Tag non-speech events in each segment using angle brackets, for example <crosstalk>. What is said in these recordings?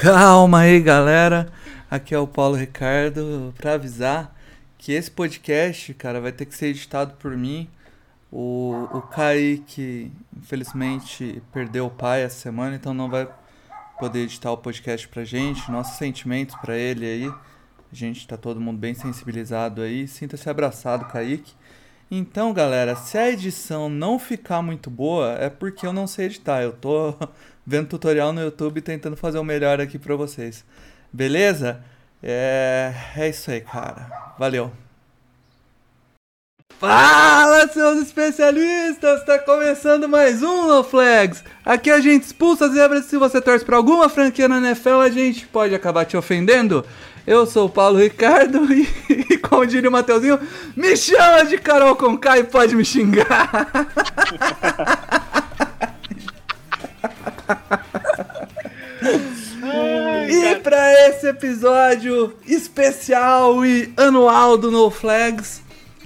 Calma aí, galera. Aqui é o Paulo Ricardo para avisar que esse podcast, cara, vai ter que ser editado por mim. O, o Kaique, infelizmente, perdeu o pai essa semana, então não vai poder editar o podcast pra gente. Nossos sentimentos pra ele aí. A gente tá todo mundo bem sensibilizado aí. Sinta-se abraçado, Kaique. Então, galera, se a edição não ficar muito boa, é porque eu não sei editar. Eu tô vendo tutorial no YouTube tentando fazer o melhor aqui pra vocês. Beleza? É, é isso aí, cara. Valeu. Fala, seus especialistas! Tá começando mais um No Flags. Aqui a gente expulsa as zebras. Se você torce pra alguma franquia na NFL, a gente pode acabar te ofendendo. Eu sou o Paulo Ricardo e, <laughs> e como diria o Mateuzinho, me chama de Carol Conká e pode me xingar. <laughs> e para esse episódio especial e anual do No Flags,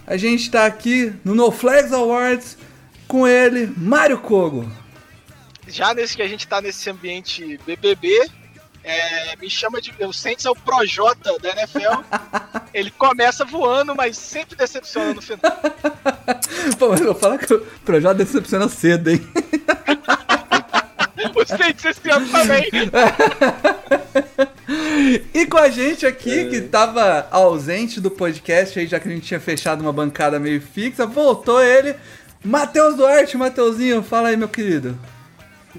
a gente tá aqui no No Flags Awards com ele, Mário Kogo. Já nesse que a gente tá nesse ambiente BBB, é, me chama de. O Saints é o Projota da NFL. <laughs> Ele começa voando, mas sempre decepciona no final. <laughs> Pô, mas eu falo que o Projota decepciona cedo, hein? <laughs> Saints esse ano também. <laughs> E com a gente aqui, que tava ausente do podcast aí, já que a gente tinha fechado uma bancada meio fixa, voltou ele, Matheus Duarte, Mateuzinho, fala aí, meu querido.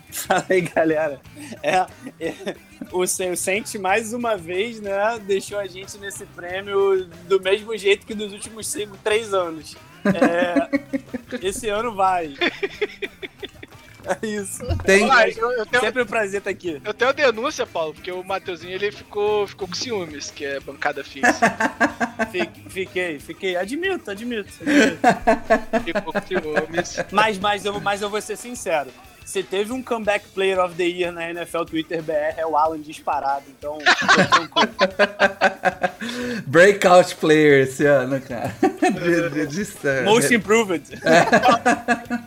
<laughs> Fala aí, galera. É, é, o Sente mais uma vez, né, deixou a gente nesse prêmio do mesmo jeito que nos últimos cinco, três anos. É, <laughs> esse ano vai. <laughs> É isso. Tem, Olha, eu, eu tenho, Sempre um prazer estar aqui. eu tenho denúncia, Paulo, porque o Mateuzinho ele ficou, ficou com ciúmes, que é bancada fixa. <laughs> Fi- Fiquei, fiquei. Admito, admito. admito. Ficou com ciúmes. Mas, mas, eu, mas eu vou ser sincero. Se teve um comeback player of the year na NFL Twitter BR, é o Alan disparado. Então, <laughs> breakout player esse ano, cara. <laughs> De, de, de- Most improved. <laughs>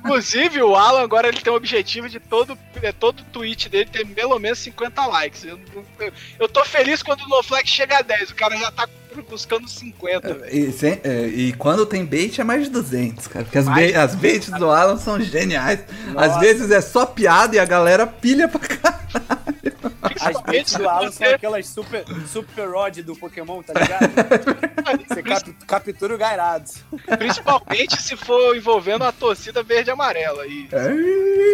Inclusive, o Alan agora ele tem o objetivo de todo, é, todo tweet dele ter pelo menos 50 likes. Eu, eu, eu tô feliz quando o NoFlex chega a 10, o cara já tá buscando 50, velho. E, sem- é, e quando tem bait é mais de 200, cara. Porque as, Mais bait- as baits do Alan são geniais. Às Nossa. vezes é só piada e a galera pilha pra caralho. As baits do Alan são aquelas super, super rod do Pokémon, tá ligado? <laughs> Você cap- captura o Gairado. Principalmente se for envolvendo a torcida verde e amarela. E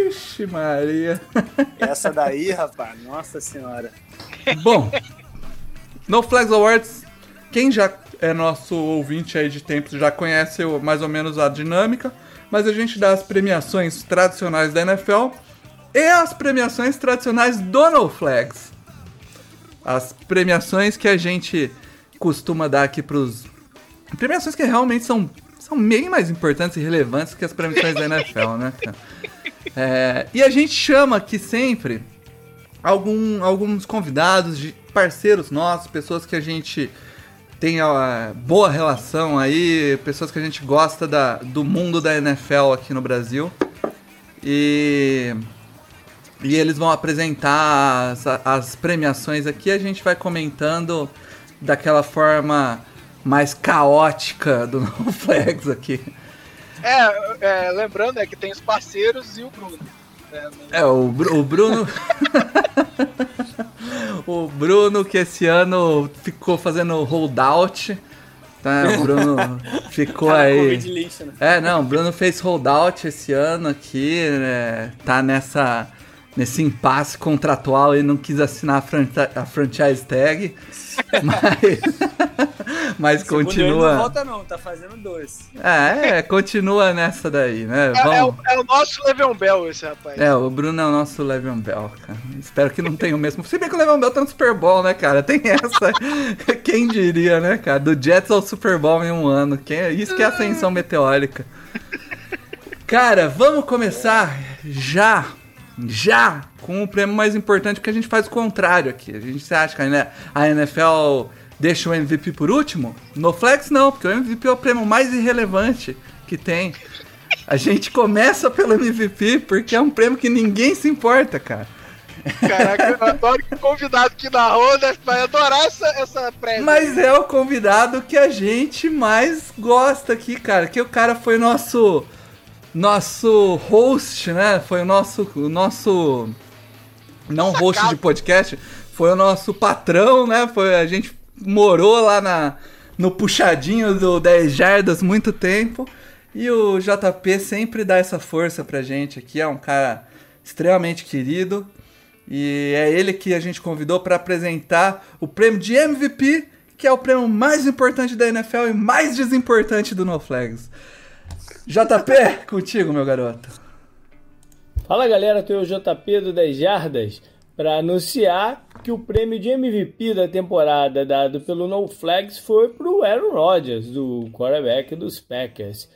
Ixi, Maria. <laughs> Essa daí, rapaz, nossa senhora. Bom, no Flags Awards, quem já é nosso ouvinte aí de tempos já conhece mais ou menos a dinâmica, mas a gente dá as premiações tradicionais da NFL e as premiações tradicionais do No Flags. As premiações que a gente costuma dar aqui pros. Premiações que realmente são, são bem mais importantes e relevantes que as premiações da NFL, né? É, e a gente chama aqui sempre algum, alguns convidados, de parceiros nossos, pessoas que a gente tem a boa relação aí, pessoas que a gente gosta da, do mundo da NFL aqui no Brasil. E, e eles vão apresentar as, as premiações aqui, a gente vai comentando daquela forma mais caótica do <laughs> Flags aqui. é, é, lembrando é que tem os parceiros e o Bruno. É, o, o Bruno. <laughs> o Bruno que esse ano ficou fazendo holdout. Tá, o Bruno ficou Cara, aí. Covid lixo, né? É, não, o Bruno fez holdout esse ano aqui, né? Tá nessa. Nesse impasse contratual e não quis assinar a, a franchise tag. <laughs> Mas, <laughs> Mas continua. Ele não volta não, tá fazendo doce. É, é, continua nessa daí, né? É, é Vamos. o, é o nosso Le'Veon Bell, esse rapaz. É, o Bruno é o nosso Le'Veon Bell, cara. Espero que não tenha o mesmo. Se bem que o Le'Veon Bell tá no Super Bowl, né, cara? Tem essa. <laughs> Quem diria, né, cara? Do Jets ao Super Bowl em um ano. Quem... Isso que é ascensão meteórica. Cara, vamos começar já, já, com o prêmio mais importante, porque a gente faz o contrário aqui. A gente acha que a NFL deixa o MVP por último? No Flex não, porque o MVP é o prêmio mais irrelevante que tem. A gente começa pelo MVP porque é um prêmio que ninguém se importa, cara. Caraca, eu adoro que o convidado que narrou né, vai adorar essa, essa prévia. Mas é o convidado que a gente mais gosta aqui, cara. Que o cara foi nosso nosso host, né? Foi o nosso o nosso não Sacado. host de podcast, foi o nosso patrão, né? Foi a gente morou lá na no puxadinho do 10 jardas muito tempo. E o JP sempre dá essa força pra gente aqui, é um cara extremamente querido. E é ele que a gente convidou para apresentar o prêmio de MVP, que é o prêmio mais importante da NFL e mais desimportante do No Flags. JP, contigo, meu garoto. Fala galera, aqui é o JP do 10 Jardas para anunciar que o prêmio de MVP da temporada dado pelo No Flags foi para o Aaron Rodgers, do quarterback dos Packers.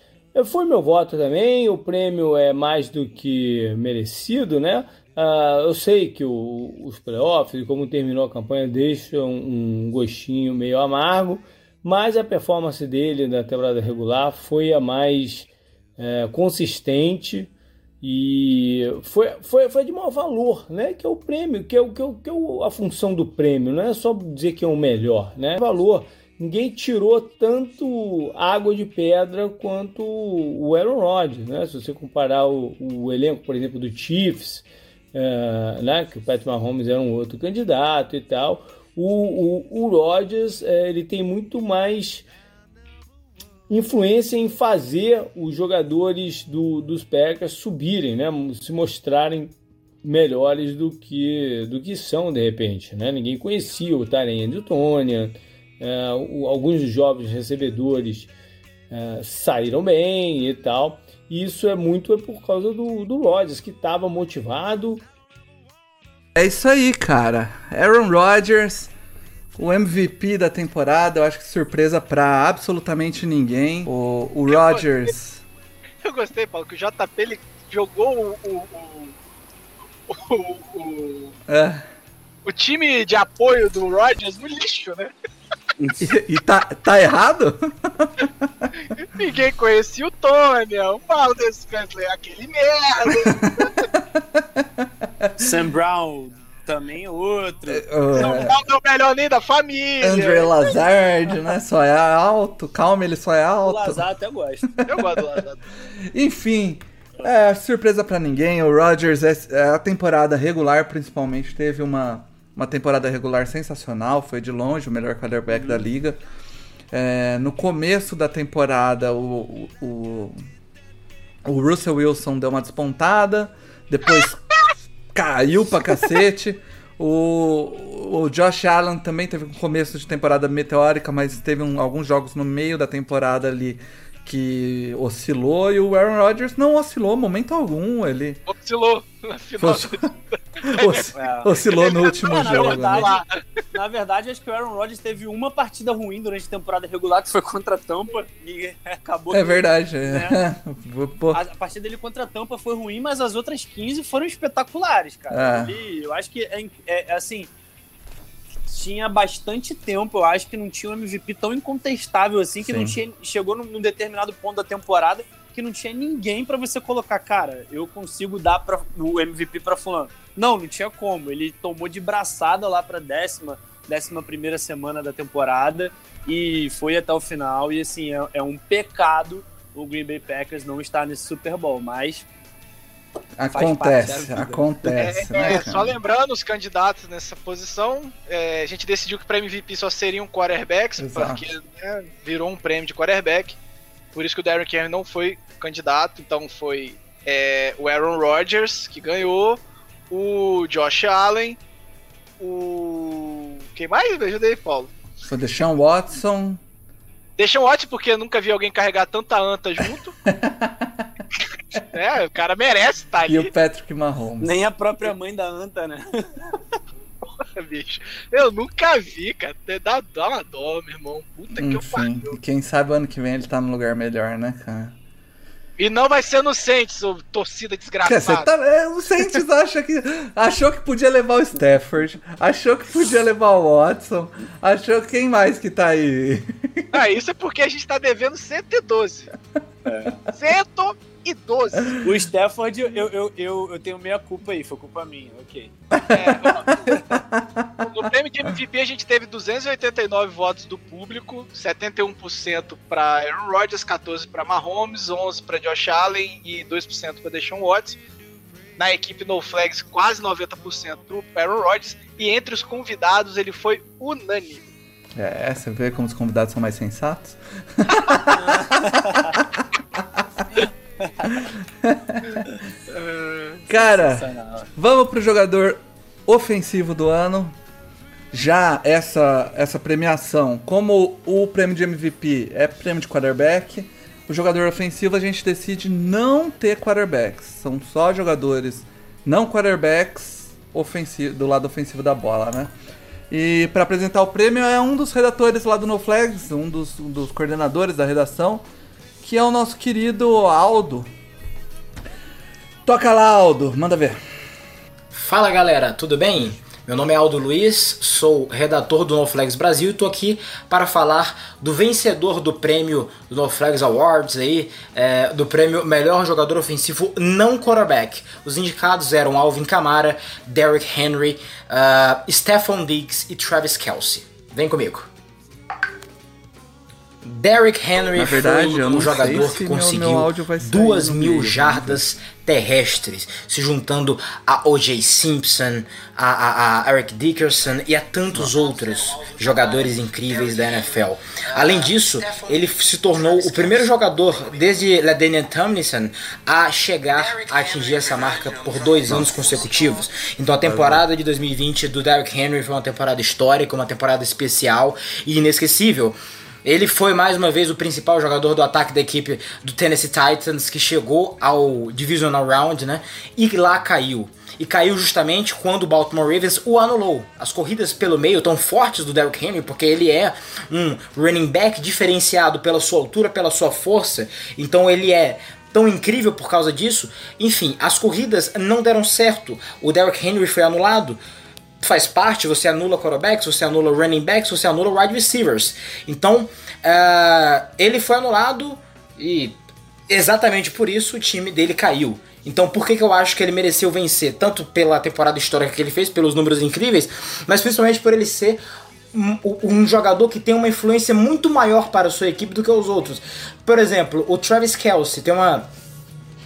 Foi meu voto também, o prêmio é mais do que merecido, né? Uh, eu sei que o, os playoffs como terminou a campanha deixam um gostinho meio amargo, mas a performance dele na temporada regular foi a mais é, consistente e foi, foi, foi de maior valor, né? Que é o prêmio, que é, o, que, é, o, que é a função do prêmio, não é só dizer que é o melhor, né? Valor. Ninguém tirou tanto água de pedra quanto o Aaron Rodgers, né? Se você comparar o, o elenco, por exemplo, do Chiefs, é, né? Que o Pat Mahomes era um outro candidato e tal. O, o, o Rodgers, é, ele tem muito mais influência em fazer os jogadores do, dos Packers subirem, né? Se mostrarem melhores do que do que são de repente, né? Ninguém conhecia o Taren de Tônia, é, o, alguns jovens recebedores é, saíram bem e tal. E isso é muito por causa do, do Rodgers, que estava motivado. É isso aí, cara. Aaron Rodgers, o MVP da temporada, eu acho que surpresa pra absolutamente ninguém. O, o Rodgers. Eu gostei, Paulo, que o JP ele jogou o. o, o, o, É. o time de apoio do Rodgers no lixo, né? E, e tá, tá errado? <laughs> Ninguém conhecia o Tony, o Valdez Scantling, aquele merda. Sam Brown também outro. São Paulo é o melhor nem da família. André Lazard, né? Só é alto. Calma, ele só é O alto. Lazar até gosta. Eu gosto do Lazar. Enfim, é, surpresa pra ninguém. O Rodgers, é, é, a temporada regular principalmente, teve uma, uma temporada regular sensacional. Foi de longe o melhor quarterback da liga. É, no começo da temporada, o, o, o, o Russell Wilson deu uma despontada. Depois caiu pra cacete. <laughs> O, o Josh Allen também teve um começo de temporada meteórica, mas teve um- alguns jogos no meio da temporada ali que oscilou. E o Aaron Rodgers não oscilou momento algum. Ele Oscilou na final. <laughs> É. oscilou no último Não, na jogo. verdade, né? Na verdade, acho que o Aaron Rodgers teve uma partida ruim durante a temporada regular, que foi contra a Tampa, e acabou. É que- verdade. Né? <laughs> Pô, A, a partida dele contra a Tampa foi ruim, mas as outras 15 foram espetaculares, cara. É. Ele- eu acho que, é, é, assim, tinha bastante tempo, eu acho que não tinha um MVP tão incontestável assim, que não Sim. tinha, chegou num, num determinado ponto da temporada que não tinha ninguém pra você colocar, cara, eu consigo dar pra, o MVP pra fulano. Não, não tinha como. Ele tomou de braçada lá pra décima, décima primeira semana da temporada e foi até o final. E assim, é, é um pecado o Green Bay Packers não estar nesse Super Bowl, mas acontece, acontece. É, né, é, só lembrando os candidatos nessa posição, é, a gente decidiu que para MVP só seriam quarterbacks, Exato. porque né, virou um prêmio de quarterback. Por isso que o Darren Carey não foi candidato, então foi é, o Aaron Rodgers que ganhou, o Josh Allen, o. Quem mais? Me ajudei, Paulo. Foi Deshaun Watson, Deixa um ótimo porque eu nunca vi alguém carregar tanta anta junto. <laughs> é, o cara merece estar tá ali. E o Patrick Mahomes. Nem a própria mãe da anta, né? Porra, bicho. Eu nunca vi, cara. Dá, dá uma dó, meu irmão. Puta Enfim, que eu pariu. Quem sabe ano que vem ele tá num lugar melhor, né, cara? E não vai ser no Saints, ô torcida desgraçada. Tá, é, o Saints acha que, achou que podia levar o Stafford, achou que podia levar o Watson, achou quem mais que tá aí? Ah, isso é porque a gente tá devendo 112. É. 112. O Stafford, eu, eu, eu, eu tenho meia culpa aí, foi culpa minha, ok. É, no prêmio de MVP a gente teve 289 votos do público, 71% para Aaron Rodgers, 14% para Mahomes, 11% para Josh Allen e 2% para Deshaun Watson. Na equipe No Flags, quase 90% para Aaron Rodgers. E entre os convidados, ele foi unânime. É, você vê como os convidados são mais sensatos? <laughs> <laughs> Cara, vamos pro jogador ofensivo do ano. Já essa, essa premiação, como o prêmio de MVP é prêmio de quarterback, o jogador ofensivo a gente decide não ter quarterbacks. São só jogadores não quarterbacks ofensivo, do lado ofensivo da bola, né? E para apresentar o prêmio é um dos redatores lá do No Flags, um dos, um dos coordenadores da redação, que é o nosso querido Aldo. Toca lá, Aldo, manda ver. Fala galera, tudo bem? Meu nome é Aldo Luiz, sou redator do NoFlags Brasil e estou aqui para falar do vencedor do prêmio do NoFlags Awards aí, é, do prêmio Melhor Jogador Ofensivo Não Quarterback. Os indicados eram Alvin Kamara, Derrick Henry, uh, Stephon Diggs e Travis Kelsey. Vem comigo. Derrick Henry verdade, foi um jogador que conseguiu duas mil jardas terrestres, se juntando a O.J. Simpson, a, a, a, Eric Dickerson e a tantos outros jogadores incríveis da NFL. Além disso, ele se tornou o primeiro jogador desde LaDainian Tomlinson a chegar a atingir essa marca por dois anos consecutivos. Então a temporada de 2020 do Derrick Henry foi uma temporada histórica, uma temporada especial e inesquecível. Ele foi mais uma vez o principal jogador do ataque da equipe do Tennessee Titans que chegou ao Divisional Round, né? E lá caiu. E caiu justamente quando o Baltimore Ravens o anulou. As corridas pelo meio tão fortes do Derrick Henry, porque ele é um running back diferenciado pela sua altura, pela sua força. Então ele é tão incrível por causa disso. Enfim, as corridas não deram certo. O Derrick Henry foi anulado faz parte, você anula quarterbacks, você anula running backs, você anula wide receivers. Então, uh, ele foi anulado e exatamente por isso o time dele caiu. Então, por que, que eu acho que ele mereceu vencer? Tanto pela temporada histórica que ele fez, pelos números incríveis, mas principalmente por ele ser um, um, jogador que tem uma influência muito maior para a sua equipe do que os outros. Por exemplo, o Travis Kelsey tem uma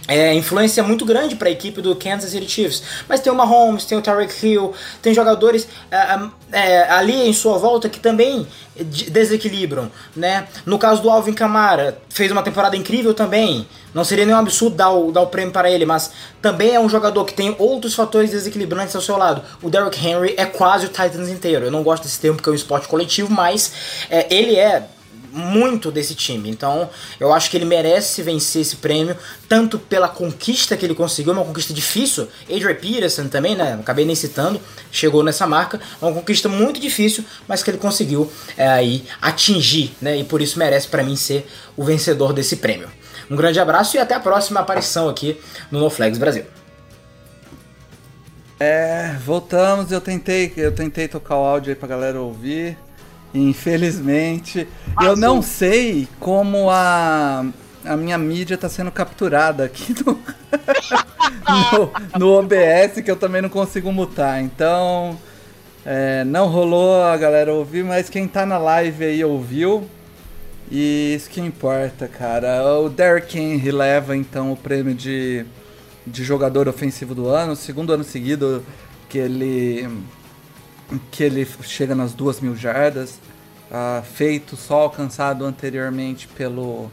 é, influência muito grande para a equipe do Kansas City Chiefs. Mas tem o Mahomes, tem o Tyreek Hill, tem jogadores é, é, ali em sua volta que também desequilibram, né? No caso do Alvin Kamara, fez uma temporada incrível também. Não seria nenhum absurdo dar o, dar o prêmio para ele, mas também é um jogador que tem outros fatores desequilibrantes ao seu lado. O Derrick Henry é quase o Titans inteiro. Eu não gosto desse termo porque é um esporte coletivo, mas é, ele é muito desse time. Então, eu acho que ele merece vencer esse prêmio, tanto pela conquista que ele conseguiu, uma conquista difícil. Adrian Peterson também, né? Acabei nem citando, chegou nessa marca. Uma conquista muito difícil, mas que ele conseguiu é, aí atingir, né? E por isso merece para mim ser o vencedor desse prêmio. Um grande abraço e até a próxima aparição aqui no No Flags Brasil. É, voltamos, eu tentei, eu tentei tocar o áudio aí pra galera ouvir. Infelizmente. Eu não sei como a, a minha mídia está sendo capturada aqui no, <laughs> no, no, OBS, que eu também não consigo mutar. Então, é, não rolou a galera ouvir, mas quem tá na live aí ouviu. E isso que importa, cara. O Derrick Henry leva então o prêmio de, de jogador ofensivo do ano, segundo ano seguido que ele que ele chega nas duas mil jardas, uh, feito só alcançado anteriormente pelo.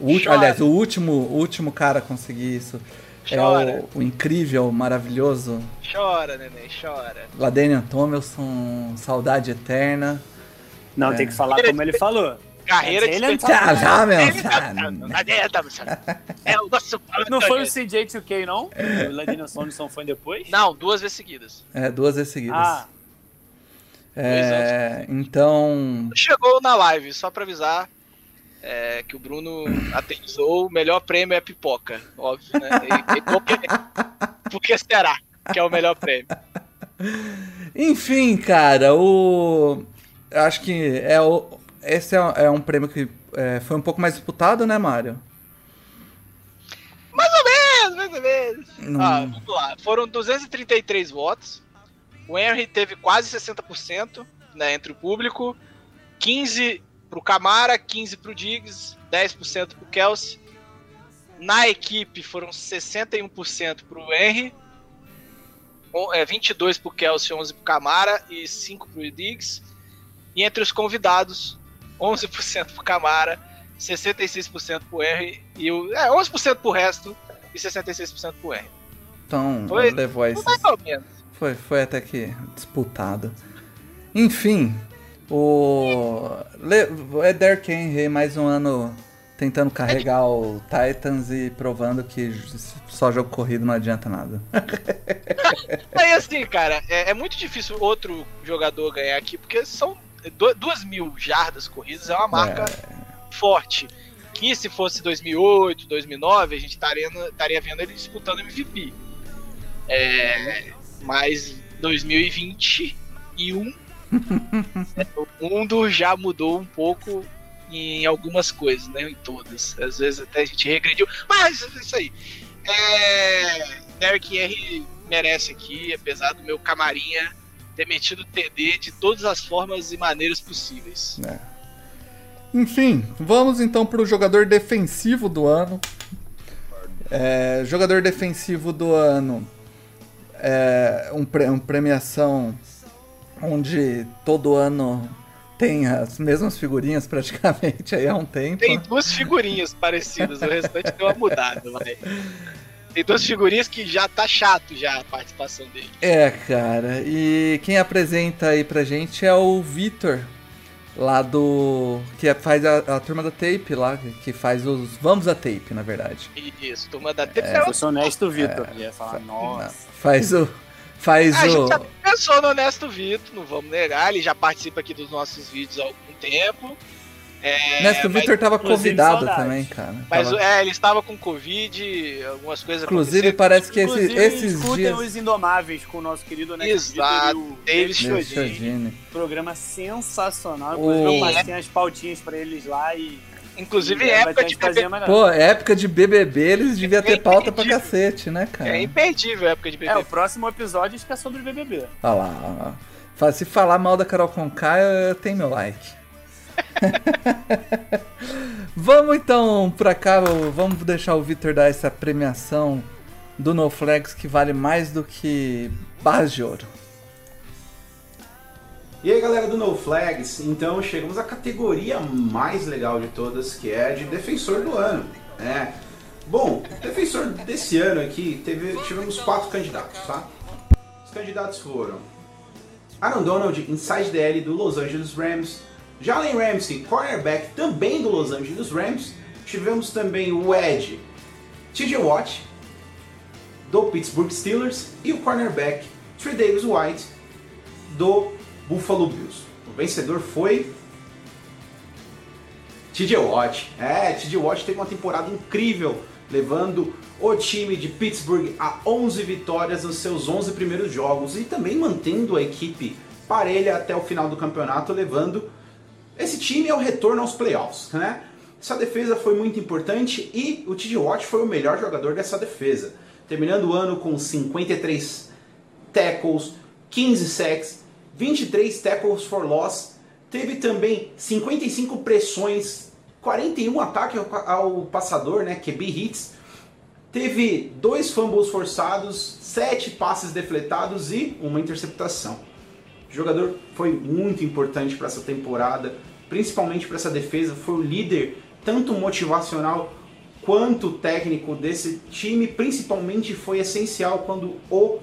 O, aliás, o último, o último cara a conseguir isso chora. é o, o, incrível, maravilhoso. Chora, neném, chora. Ladenian Tomilson, saudade eterna. Não, é. tem que falar como ele falou. Carreira de ele tá, já, meu. É o nosso <laughs> Não foi o CJ2K, não? O Ladino Sonson foi depois? Não, duas vezes seguidas. É, duas vezes seguidas. Ah, É, então. Chegou na live, só pra avisar é, que o Bruno aterrizou. O melhor prêmio é pipoca, óbvio, né? E, e porque, porque será que é o melhor prêmio? Enfim, cara, o. Acho que é o. Esse é, é um prêmio que é, foi um pouco mais disputado, né, Mário? Mais ou menos, mais ou menos. Não. Ah, vamos lá. Foram 233 votos. O Henry teve quase 60% né, entre o público. 15 pro Camara, 15 pro Diggs, 10% pro Kelsey. Na equipe foram 61% pro Henry. on- É, 22 pro Kelsey, 11 pro Camara e 5 pro Diggs. E entre os convidados, 11% pro Camara, 66% pro Henry e o, é, 11% pro resto e 66% pro Henry. Então, Foi- levou a esses. Mais ou menos. Foi, foi até que disputado. Enfim, o. Le... É Derrick Henry mais um ano tentando carregar o Titans e provando que só jogo corrido não adianta nada. <laughs> Aí assim, cara, é, é muito difícil outro jogador ganhar aqui, porque são du- duas mil jardas corridas, é uma marca forte. Que se fosse 2008, 2009, a gente estaria, estaria vendo ele disputando MVP. É, mas 2021, é, o mundo já mudou um pouco em algumas coisas, né? Em todas. Às vezes até a gente regrediu. Mas é isso aí. É, Derrick Henry merece aqui, apesar do meu camarinha ter metido TD de todas as formas e maneiras possíveis. Enfim, vamos então para o jogador defensivo do ano. É, jogador defensivo do ano é um, pre- uma premiação onde todo ano tem as mesmas figurinhas praticamente aí há um tempo. Tem duas figurinhas parecidas, o restante deu uma mudada, vai. Tem duas figurinhas que já tá chato já a participação dele. É, cara. E quem apresenta aí pra gente é o Vitor, lá do. que é- faz a, a turma da tape lá, que faz os. Vamos a tape, na verdade. Isso, turma da se TV. eu fosse honesto, Vitor. Ia falar, nossa. Faz o. Faz a o. gente já pensou no Honesto Vitor, não vamos negar, ele já participa aqui dos nossos vídeos há algum tempo. É, Nesta, o mas- Vitor tava inclusive, convidado também, cara. Mas Tava- é, ele estava com Covid, algumas coisas Inclusive, parece que esse- Inclusive, esses escutem dias. os Indomáveis com o nosso querido Neto Exato, Vitor e o David Chodini. Programa sensacional. O- Inclusive, eu passei as pautinhas pra eles lá e. Inclusive, vai época ter de que fazer BBB. Pô, época de BBB, eles deviam É ter pauta pra cacete, né, cara? É imperdível a época de É, BBB. o próximo episódio acho que é sobre BBB. Olha lá, olha lá. Fa- Se falar mal da Carol Conká, eu tenho meu like. <laughs> vamos então pra cá, vamos deixar o Victor dar essa premiação do No Flags que vale mais do que barras de ouro. E aí galera do No Flags, então chegamos à categoria mais legal de todas, que é de defensor do ano. né? Bom, defensor desse ano aqui, teve, tivemos quatro candidatos, tá? Os candidatos foram Aaron Donald, inside DL do Los Angeles Rams, Jalen Ramsey, cornerback também do Los Angeles Rams, tivemos também o Ed, TJ Watt, do Pittsburgh Steelers, e o cornerback Trey Davis White, do Buffalo Bills. O vencedor foi TJ Watt. É, TJ Watt teve uma temporada incrível, levando o time de Pittsburgh a 11 vitórias nos seus 11 primeiros jogos e também mantendo a equipe parelha até o final do campeonato, levando esse time ao retorno aos playoffs, né? Essa defesa foi muito importante e o TJ Watt foi o melhor jogador dessa defesa, terminando o ano com 53 tackles, 15 sacks, 23 tackles for loss, teve também 55 pressões, 41 ataques ao, passador, né, QB hits, teve dois fumbles forçados, sete passes defletados e uma interceptação. O jogador foi muito importante para essa temporada, principalmente para essa defesa, foi o líder tanto motivacional quanto técnico desse time, principalmente foi essencial quando o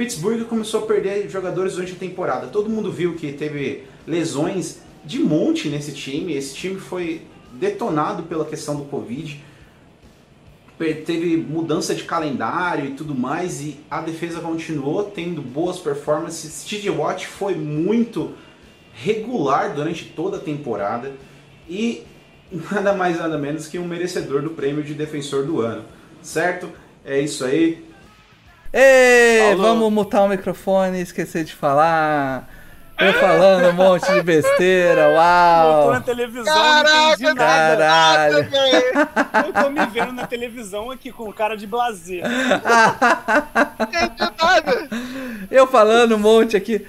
Pittsburgh começou a perder jogadores durante a temporada. Todo mundo viu que teve lesões de monte nesse time. Esse time foi detonado pela questão do Covid. Teve mudança de calendário e tudo mais, e a defesa continuou tendo boas performances. TJ Watt foi muito regular durante toda a temporada e <laughs> nada mais nada menos que um merecedor do prêmio de defensor do ano, certo? É isso aí. Ei, vamos mutar o microfone e esquecer de falar. Eu falando um monte de besteira, uau! Eu tô na televisão, Caraca, não entendi nada. Caralho! Eu tô me vendo na televisão aqui com cara de blazer. <laughs> Entendi nada. Eu falando um monte aqui.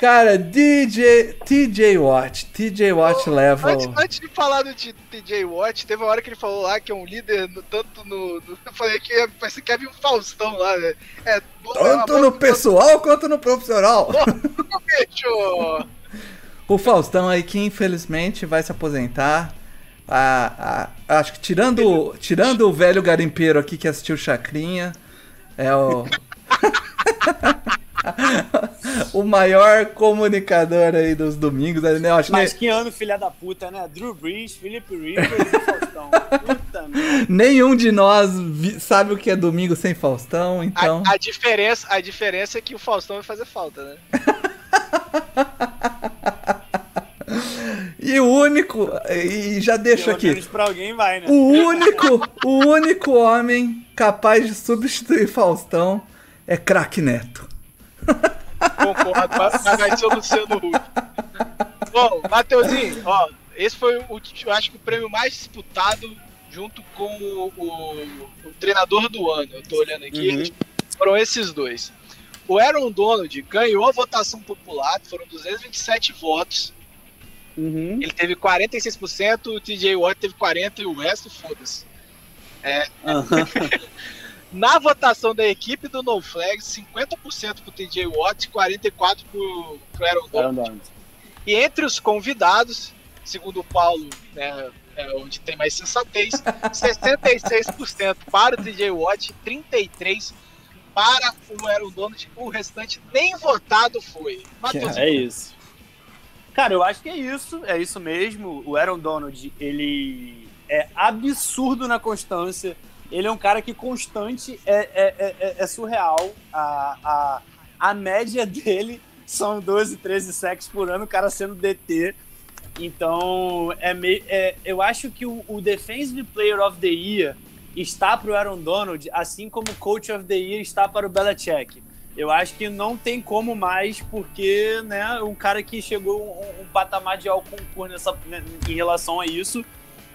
Cara, DJ, TJ Watt, TJ Watt leva. Antes, antes de falar do TJ Watt, teve uma hora que ele falou lá que é um líder no- tanto no. no- eu falei que ia- parece que havia um Faustão lá, né? É, Tanto no pessoal quanto no profissional. bicho! O Faustão aí que infelizmente vai se aposentar. Ah, ah, acho que tirando, tirando o velho garimpeiro aqui que assistiu Chacrinha, é o. <laughs> <laughs> o maior comunicador aí dos domingos. Né? Eu acho Mas que que ano, filha da puta, né? Drew Brees, Felipe Rivers e Faustão. <laughs> Puta merda. nenhum de nós vi- sabe o que é domingo sem Faustão, então. A, a diferença, a diferença é que o Faustão vai fazer falta, né? E o único. E já deixo Pelo aqui. menos pra alguém vai, né? O único, o único homem capaz de substituir Faustão é Crack Neto. Concordo, mas vai ser o Luciano Huck. Bom, Mateuzinho, ó, esse foi o, eu acho que o prêmio mais disputado junto com o, o- o treinador do ano. Eu tô olhando aqui, Uhum. foram esses dois. O Aaron Donald ganhou a votação popular, foram 227 votos. Uhum. Ele teve 46%, o TJ Watt teve 40% e o resto, foda-se. <laughs> Na votação da equipe do No Flags, 50% pro TJ Watt e 44% pro, pro Aaron Donald. Aaron Donald. E entre os convidados, segundo o Paulo, né, é onde tem mais sensatez, <laughs> 66% para o TJ Watt e 33% para o Aaron Donald. O restante nem votado foi. Matheus, É isso. Cara, eu acho que é isso. É isso mesmo. O Aaron Donald, ele é absurdo na constância. Ele é um cara que constante é, é, é- é- é surreal. A, a, a média dele são 12, 13 sacks por ano, o cara sendo DT. Então, é meio, é, eu acho que o, o Defensive Player of the Year está para o Aaron Donald, assim como o Coach of the Year está para o Belichick. Eu acho que não tem como mais, porque né, um cara que chegou um, um patamar de ao concurso nessa, né, em relação a isso.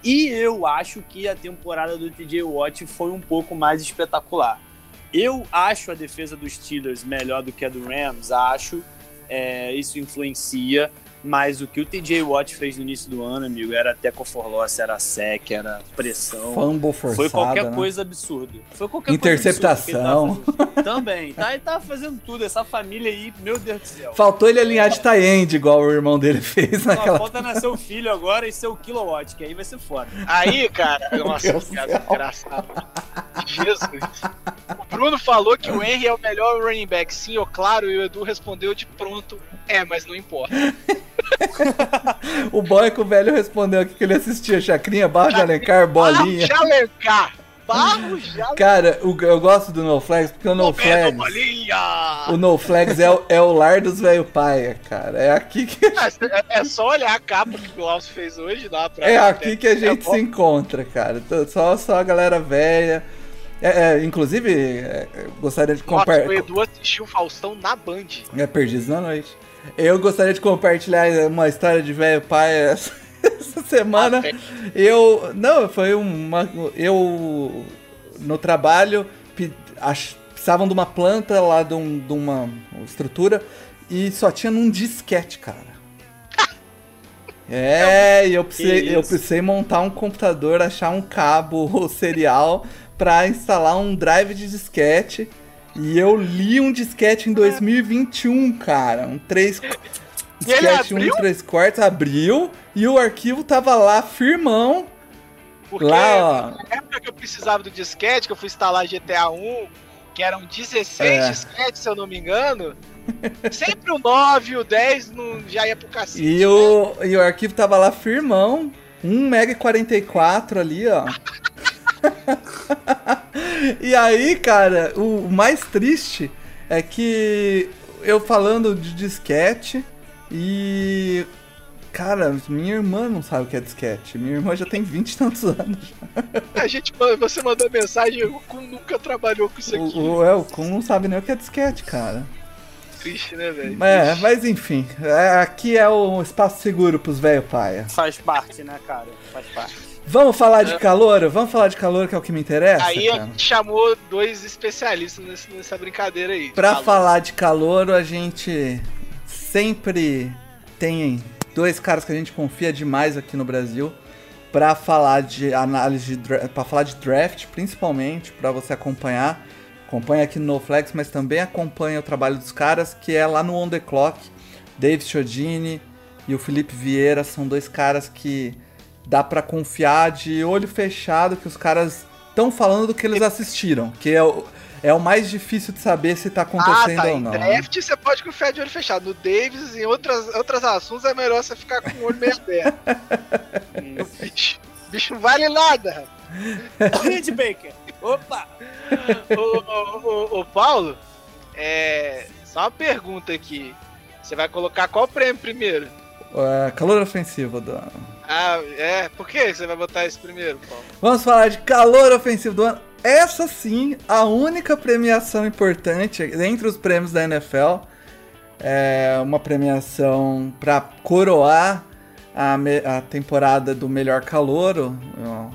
E eu acho que a temporada do TJ Watt foi um pouco mais espetacular. Eu acho a defesa dos Steelers melhor do que a do Rams, acho. É, isso influencia. Mas o que o TJ Watt fez no início do ano, amigo, era até for loss, era sec, era pressão. Fumble forçado. Foi qualquer né? coisa absurda. Foi qualquer Interceptação. coisa. Também. Tá, ele tava fazendo tudo. Essa família aí, meu Deus do céu. Faltou ele alinhar de tie-end, igual o irmão dele <laughs> fez Só naquela. falta nascer o filho agora e ser o kilowatt, que aí vai ser foda. Aí, cara, nossa, cara, engraçado. Jesus. O Bruno falou que o Henry é o melhor running back. Sim, eu claro, e o Edu respondeu de pronto. É, mas não importa. <laughs> O boy que o velho respondeu aqui que ele assistia Chacrinha, Barra de Alencar, Bolinha. Barro Alencar. Barro Alencar. Cara, o- eu gosto do No Flags porque o No Flags. O No Flags é, o- é o lar dos velho paia, cara. É aqui que, É, é só olhar a capa que o Glaucio fez hoje, dá pra é aqui que a gente bom. se encontra, cara. Só, só a galera velha. É, é, inclusive, é, gostaria de Nossa, o compartilhar. Edu assistiu o Faustão na Band. É Perdidos na Noite. Eu gostaria de compartilhar uma história de velho pai <laughs> essa, essa semana. Ah, Eu. Não, foi uma. Eu. No trabalho, ach- precisavam de uma planta lá de, um- de uma estrutura e só tinha num disquete, cara. <laughs> É, e eu precisei, eu precisei montar um computador, achar um cabo <laughs> serial pra instalar um drive de disquete. E eu li um disquete em 2021, cara. Um 3. ele Disquete 1 abriu? 3 quartos abriu e o arquivo tava lá firmão. Porque Lá, ó. na época que eu precisava do disquete, que eu fui instalar GTA 1, que eram 16 É. disquetes, se eu não me engano, <laughs> Sempre o 9, o 10 não, já ia pro cacete. E, né? o, e o arquivo tava lá firmão. 1 mega 44 ali, ó. <laughs> e aí, cara, o mais triste é que eu falando de disquete e. Cara, minha irmã não sabe o que é disquete. Minha irmã já tem 20 e tantos <laughs> anos. A gente, você mandou mensagem, o Kun nunca trabalhou com isso aqui. O, o, é, o Kun não sabe nem o que é disquete, cara. Triste, né, velho? É, mas enfim, é, aqui é o espaço seguro pros velho paia. Faz parte, né, cara? Faz parte. Vamos falar de calor? Vamos falar de calor, que é o que me interessa? Aí cara. a gente chamou dois especialistas nessa brincadeira aí. Pra calor. falar de calor, a gente sempre tem dois caras que a gente confia demais aqui no Brasil para falar de análise para falar de draft, principalmente para você acompanhar. Acompanha aqui no NoFlex, mas também acompanha o trabalho dos caras, que é lá no On The Clock. Dave Chiodini e o Felipe Vieira são dois caras que dá para confiar de olho fechado que os caras estão falando do que eles assistiram, que é o, é o mais difícil de saber se tá acontecendo ah, tá. ou não. Em né? draft você pode confiar de olho fechado. No Davis, em outras, outras assuntos, é melhor você ficar com o olho meio aberto. <laughs> o bicho, bicho não vale nada. Reed Baker. Opa! <laughs> ô, ô, Paulo, é, só uma pergunta aqui. Você vai colocar qual prêmio primeiro? É, calor ofensivo do ano. Ah, é? Por que você vai botar esse primeiro, Paulo? Vamos falar de calor ofensivo do ano. Essa sim, a única premiação importante entre os prêmios da NFL. É uma premiação para coroar a, a, temporada do melhor calouro.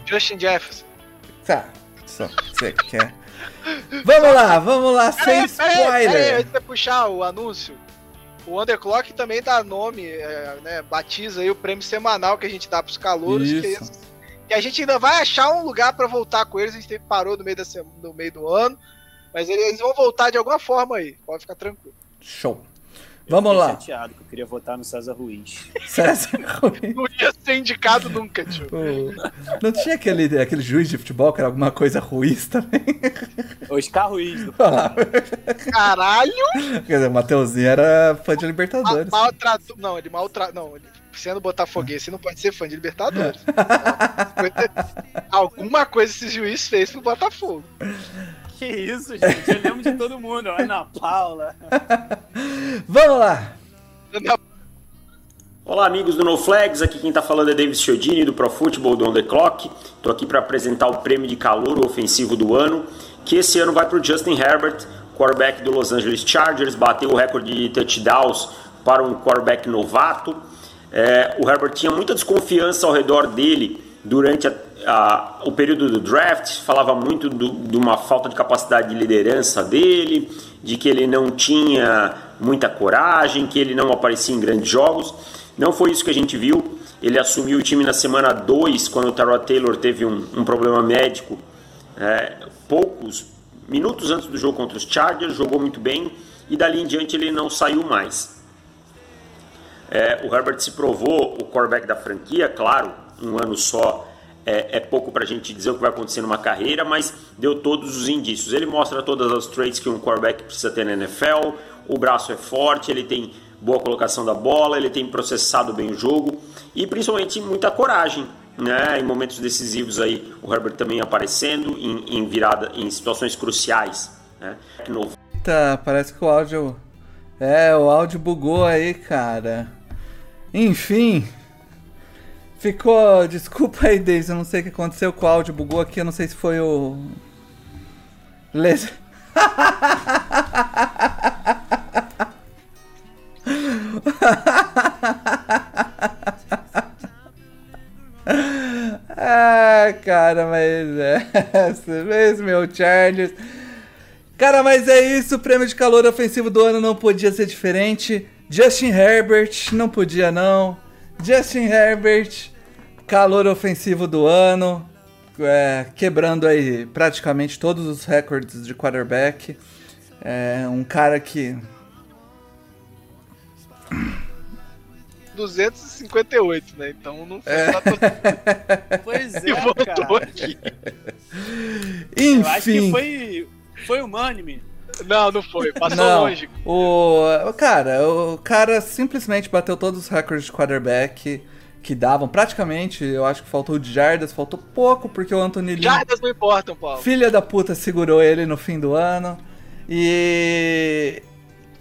Justin Jefferson. Tá, só você quer. Vamos lá, vamos lá, sem spoiler. Peraí, antes de puxar o anúncio, o Underclock também dá nome, é, né, batiza aí o prêmio semanal que a gente dá pros calouros. Isso. Que, a gente ainda vai achar um lugar para voltar com eles, a gente parou no meio, da, no meio do ano, mas eles vão voltar de alguma forma aí, pode ficar tranquilo. Show. Vamos lá. chateado que eu queria votar no César Ruiz. <laughs> César Ruiz. Não ia ser indicado nunca, tio. Não tinha aquele, aquele juiz de futebol que era alguma coisa Ruiz também? Oscar Ruiz. Do Caralho! Quer dizer, o Mateuzinho era fã de Libertadores. Ma maltratou. Não, ele maltratou. Não, ele sendo botafoguense, não pode ser fã de Libertadores. <laughs> Alguma coisa esse juiz fez pro Botafogo. Que isso, gente? Eu lembro de todo mundo. Ana Paula. <laughs> Vamos lá. Olá, amigos do No Flags. Aqui quem tá falando é Davis Chiodini, do Pro Football do On The Clock. Tô aqui para apresentar o prêmio de calor ofensivo do ano, que esse ano vai pro Justin Herbert, quarterback do Los Angeles Chargers. Bateu o recorde de touchdowns para um quarterback novato. É, o Herbert tinha muita desconfiança ao redor dele durante a a, o período do draft falava muito do, de uma falta de capacidade de liderança dele, de que ele não tinha muita coragem, que ele não aparecia em grandes jogos. Não foi isso que a gente viu. Ele assumiu o time na semana 2, quando o Tyrod Taylor teve um, um problema médico. É, poucos minutos antes do jogo contra os Chargers, jogou muito bem e dali em diante ele não saiu mais. É, o Herbert se provou o quarterback da franquia, claro, um ano só é, é pouco para a gente dizer o que vai acontecer numa carreira, mas deu todos os indícios. Ele mostra todas as traits que um quarterback precisa ter na NFL. O braço é forte, ele tem boa colocação da bola, ele tem processado bem o jogo e principalmente muita coragem. Né? Em momentos decisivos aí, o Herbert também aparecendo em, em virada, em situações cruciais. Né? Novo. Tá, parece que o áudio. É, o áudio bugou aí, cara. Enfim, Ficou. Desculpa aí, Daisy, eu não sei o que aconteceu com o áudio, bugou aqui, eu não sei se foi o. Les... <laughs> ah, cara, mas é. <laughs> Esse meu Chargers. Cara, mas é isso. O prêmio de calor ofensivo do ano não podia ser diferente. Justin Herbert, não podia não. Justin Herbert, calor ofensivo do ano, é, quebrando aí praticamente todos os recordes de quarterback. É um cara que 258, né? Então não foi é. todo... <laughs> Pois é, e voltou cara. aqui. Enfim. Eu acho que foi, foi unânime. Não, não foi. Passou não, longe. O cara, o cara simplesmente bateu todos os recordes de quarterback que davam. Praticamente, eu acho que faltou de jardas, faltou pouco, porque o Anthony Lynn... Jardas não importam, Paulo. Filha da puta segurou ele no fim do ano. E...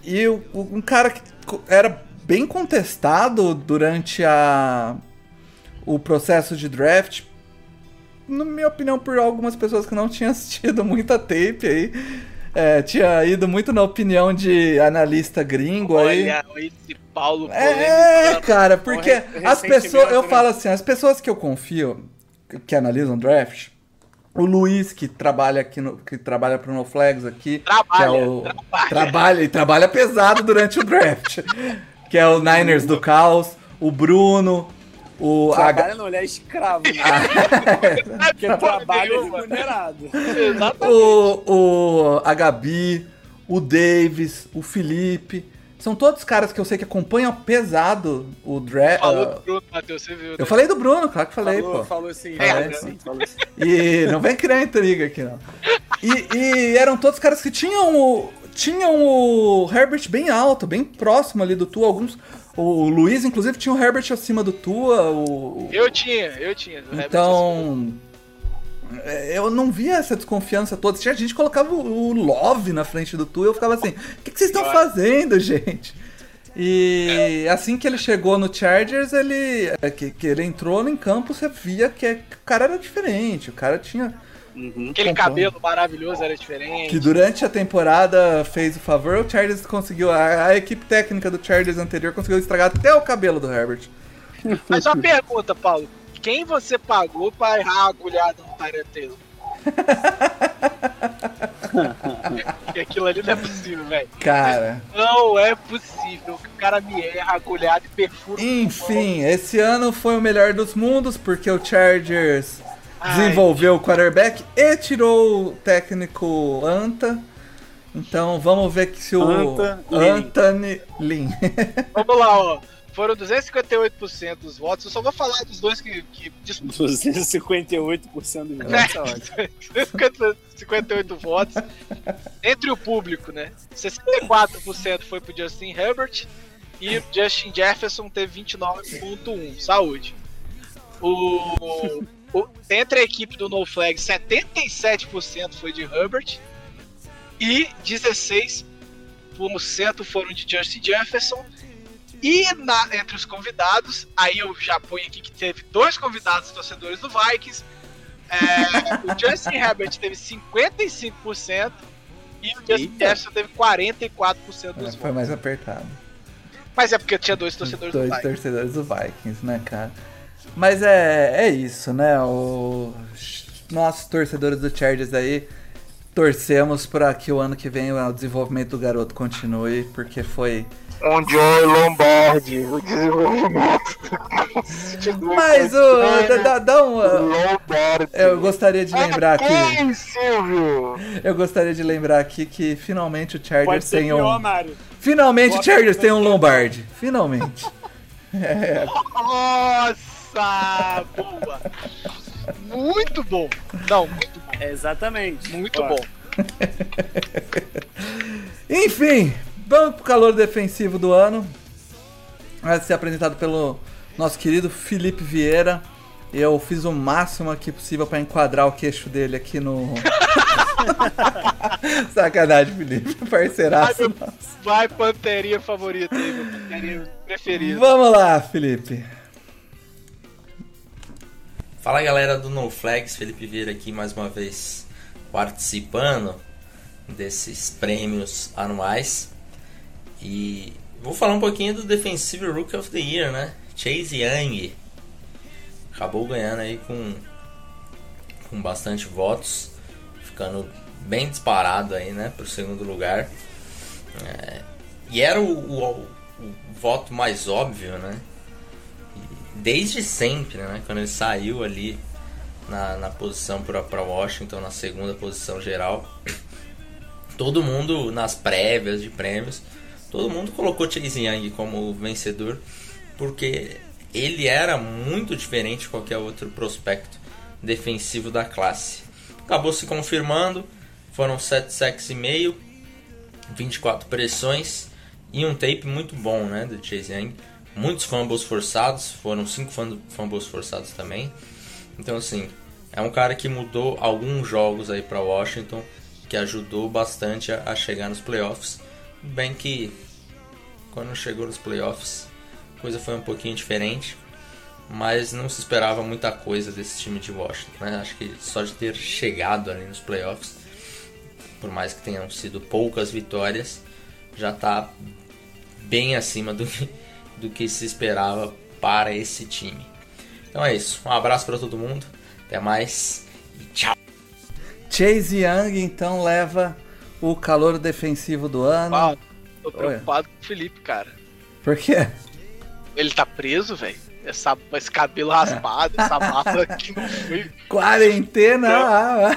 E um cara que era bem contestado durante a... o processo de draft, na minha opinião, por algumas pessoas que não tinham <laughs> assistido muita tape aí. É, tinha ido muito na opinião de analista gringo Olha, aí. esse Paulo É, cara, porque as pessoas. Eu né? falo assim, as pessoas que eu confio, que analisam draft, o Luiz, que trabalha aqui no, que trabalha pro No Flags aqui. Trabalha, é o, trabalha. trabalha. e trabalha pesado durante o draft. <laughs> que é o Niners do Caos, o Bruno, o trabalha H... não, ele é escravo. <laughs> Né? Porque trabalha é remunerado. Exatamente. O, o, a Gabi, o Davis, o Felipe. São todos caras que eu sei que acompanham pesado o draft. Falou do Bruno, Matheus, você viu. Né? Eu falei do Bruno, claro que falei, falou, pô. Falou sim, é, sim, falou sim. E não vem criar intriga aqui, não. E, e eram todos caras que tinham o, tinham o Herbert bem alto, bem próximo ali do Tu. Alguns, o Luiz, inclusive, tinha o Herbert acima do Tua. O... Eu tinha, eu tinha. Então. É, eu não via essa desconfiança toda. Tinha gente que colocava o Love na frente do Tua e eu ficava assim: o que, que vocês estão fazendo, <laughs> gente? E assim que ele chegou no Chargers, ele é, que, que ele entrou em campo, você via que o cara era diferente. O cara tinha Uhum. Aquele cabelo maravilhoso era diferente. Que durante a temporada fez o favor, o Chargers conseguiu. A, a, equipe técnica do Chargers anterior conseguiu estragar até o cabelo do Herbert. Mas uma pergunta, Paulo. Quem você pagou pra errar a agulhada no Tyrant <laughs> Porque aquilo ali não é possível, velho. Cara. Não é possível que o cara me erra agulhado e perfura. Enfim, esse ano foi o melhor dos mundos, porque o Chargers desenvolveu o quarterback e tirou o técnico Anta. Então vamos ver que se o Anta, Anthony Lin. <laughs> vamos lá, ó. Foram 258% dos votos. Eu só vou falar dos dois que, que 258% dos votos. É, 58 votos. Entre o público, né? 64% foi pro Justin Herbert e o Justin Jefferson teve 29,1. Saúde. O o, entre a equipe do No Flag, 77% foi de Herbert e 16% foram de Justin Jefferson. E na, entre os convidados, aí eu já ponho aqui que teve dois convidados torcedores do Vikings. É, o <laughs> Justin Herbert teve 55% e o Justin Eita. Jefferson teve 44% dos é, votos. Foi mais apertado. Mas é porque tinha dois torcedores dois do Vikings. Dois torcedores do Vikings, né, cara? Mas é, é isso, né? O, nós, torcedores do Chargers aí, torcemos para que o ano que vem o desenvolvimento do garoto continue, porque foi. Um Joey Lombardi, o desenvolvimento. Mas o. Dá, dá um. Lombardi. Eu gostaria de lembrar aqui. Quem, Silvio? Eu gostaria de lembrar aqui que finalmente o Chargers tem um. Finalmente o Chargers tem um Lombardi. Finalmente. <laughs> É. Nossa! Nossa, boa! Muito bom! Não, muito bom. Exatamente. Muito bom. <laughs> Enfim, vamos pro calor defensivo do ano. Vai ser apresentado pelo nosso querido Felipe Vieira. Eu fiz o máximo aqui possível para enquadrar o queixo dele aqui no. <laughs> Sacanagem, Felipe. Parceiraço. Vai, vai panterinha favorita aí, meu panterinha preferido. Vamos lá, Felipe. Fala galera do NoFlex, Felipe Vieira aqui mais uma vez participando desses prêmios anuais. E vou falar um pouquinho do Defensive Rookie of the Year, né? Chase Young. Acabou ganhando aí com, com bastante votos, ficando bem disparado aí, né? Pro segundo lugar. É, e era o, o, o voto mais óbvio, né? Desde sempre, né? Quando ele saiu ali na, na posição para Washington, na segunda posição geral, todo mundo nas prévias de prêmios, todo mundo colocou Chase Young como vencedor, porque ele era muito diferente de qualquer outro prospecto defensivo da classe. Acabou se confirmando, foram 7 sacks e meio, 24 pressões e um tape muito bom, né, do Chase Young. Muitos fumbles forçados, foram 5 fumbles forçados também. Então assim, é um cara que mudou alguns jogos aí para Washington, que ajudou bastante a, a chegar nos playoffs. Bem que quando chegou nos playoffs, a coisa foi um pouquinho diferente, mas não se esperava muita coisa desse time de Washington. Né? Acho que só de ter chegado ali nos playoffs, por mais que tenham sido poucas vitórias, já está bem acima do que, do que se esperava para esse time. Então é isso. Um abraço para todo mundo. Até mais e tchau. Chase Young então leva o calor defensivo do ano. Uau, tô preocupado Oi. com o Felipe, cara. Por quê? Ele tá preso, velho essa, esse cabelo raspado, essa barba aqui no fui. Quarentena! Ah, ah.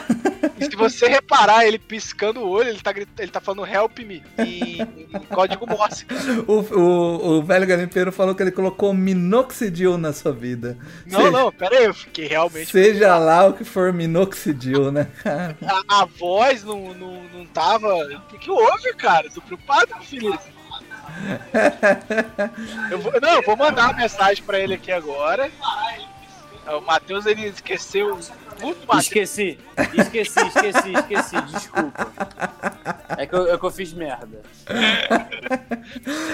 E se você reparar ele piscando o olho, ele tá, ele tá falando help me em, em código Morse. O, o, o velho garimpeiro falou que ele colocou minoxidil na sua vida. Não, seja, não, pera aí, eu fiquei realmente. Seja lá o que for minoxidil, né, cara? A, a voz não, não, não tava. O que houve, cara? Tô preocupado, filho eu vou, não, eu vou mandar uma mensagem pra ele aqui agora. O Matheus ele esqueceu. Esqueci, esqueci, esqueci, esqueci, desculpa. É que eu, é que eu fiz merda.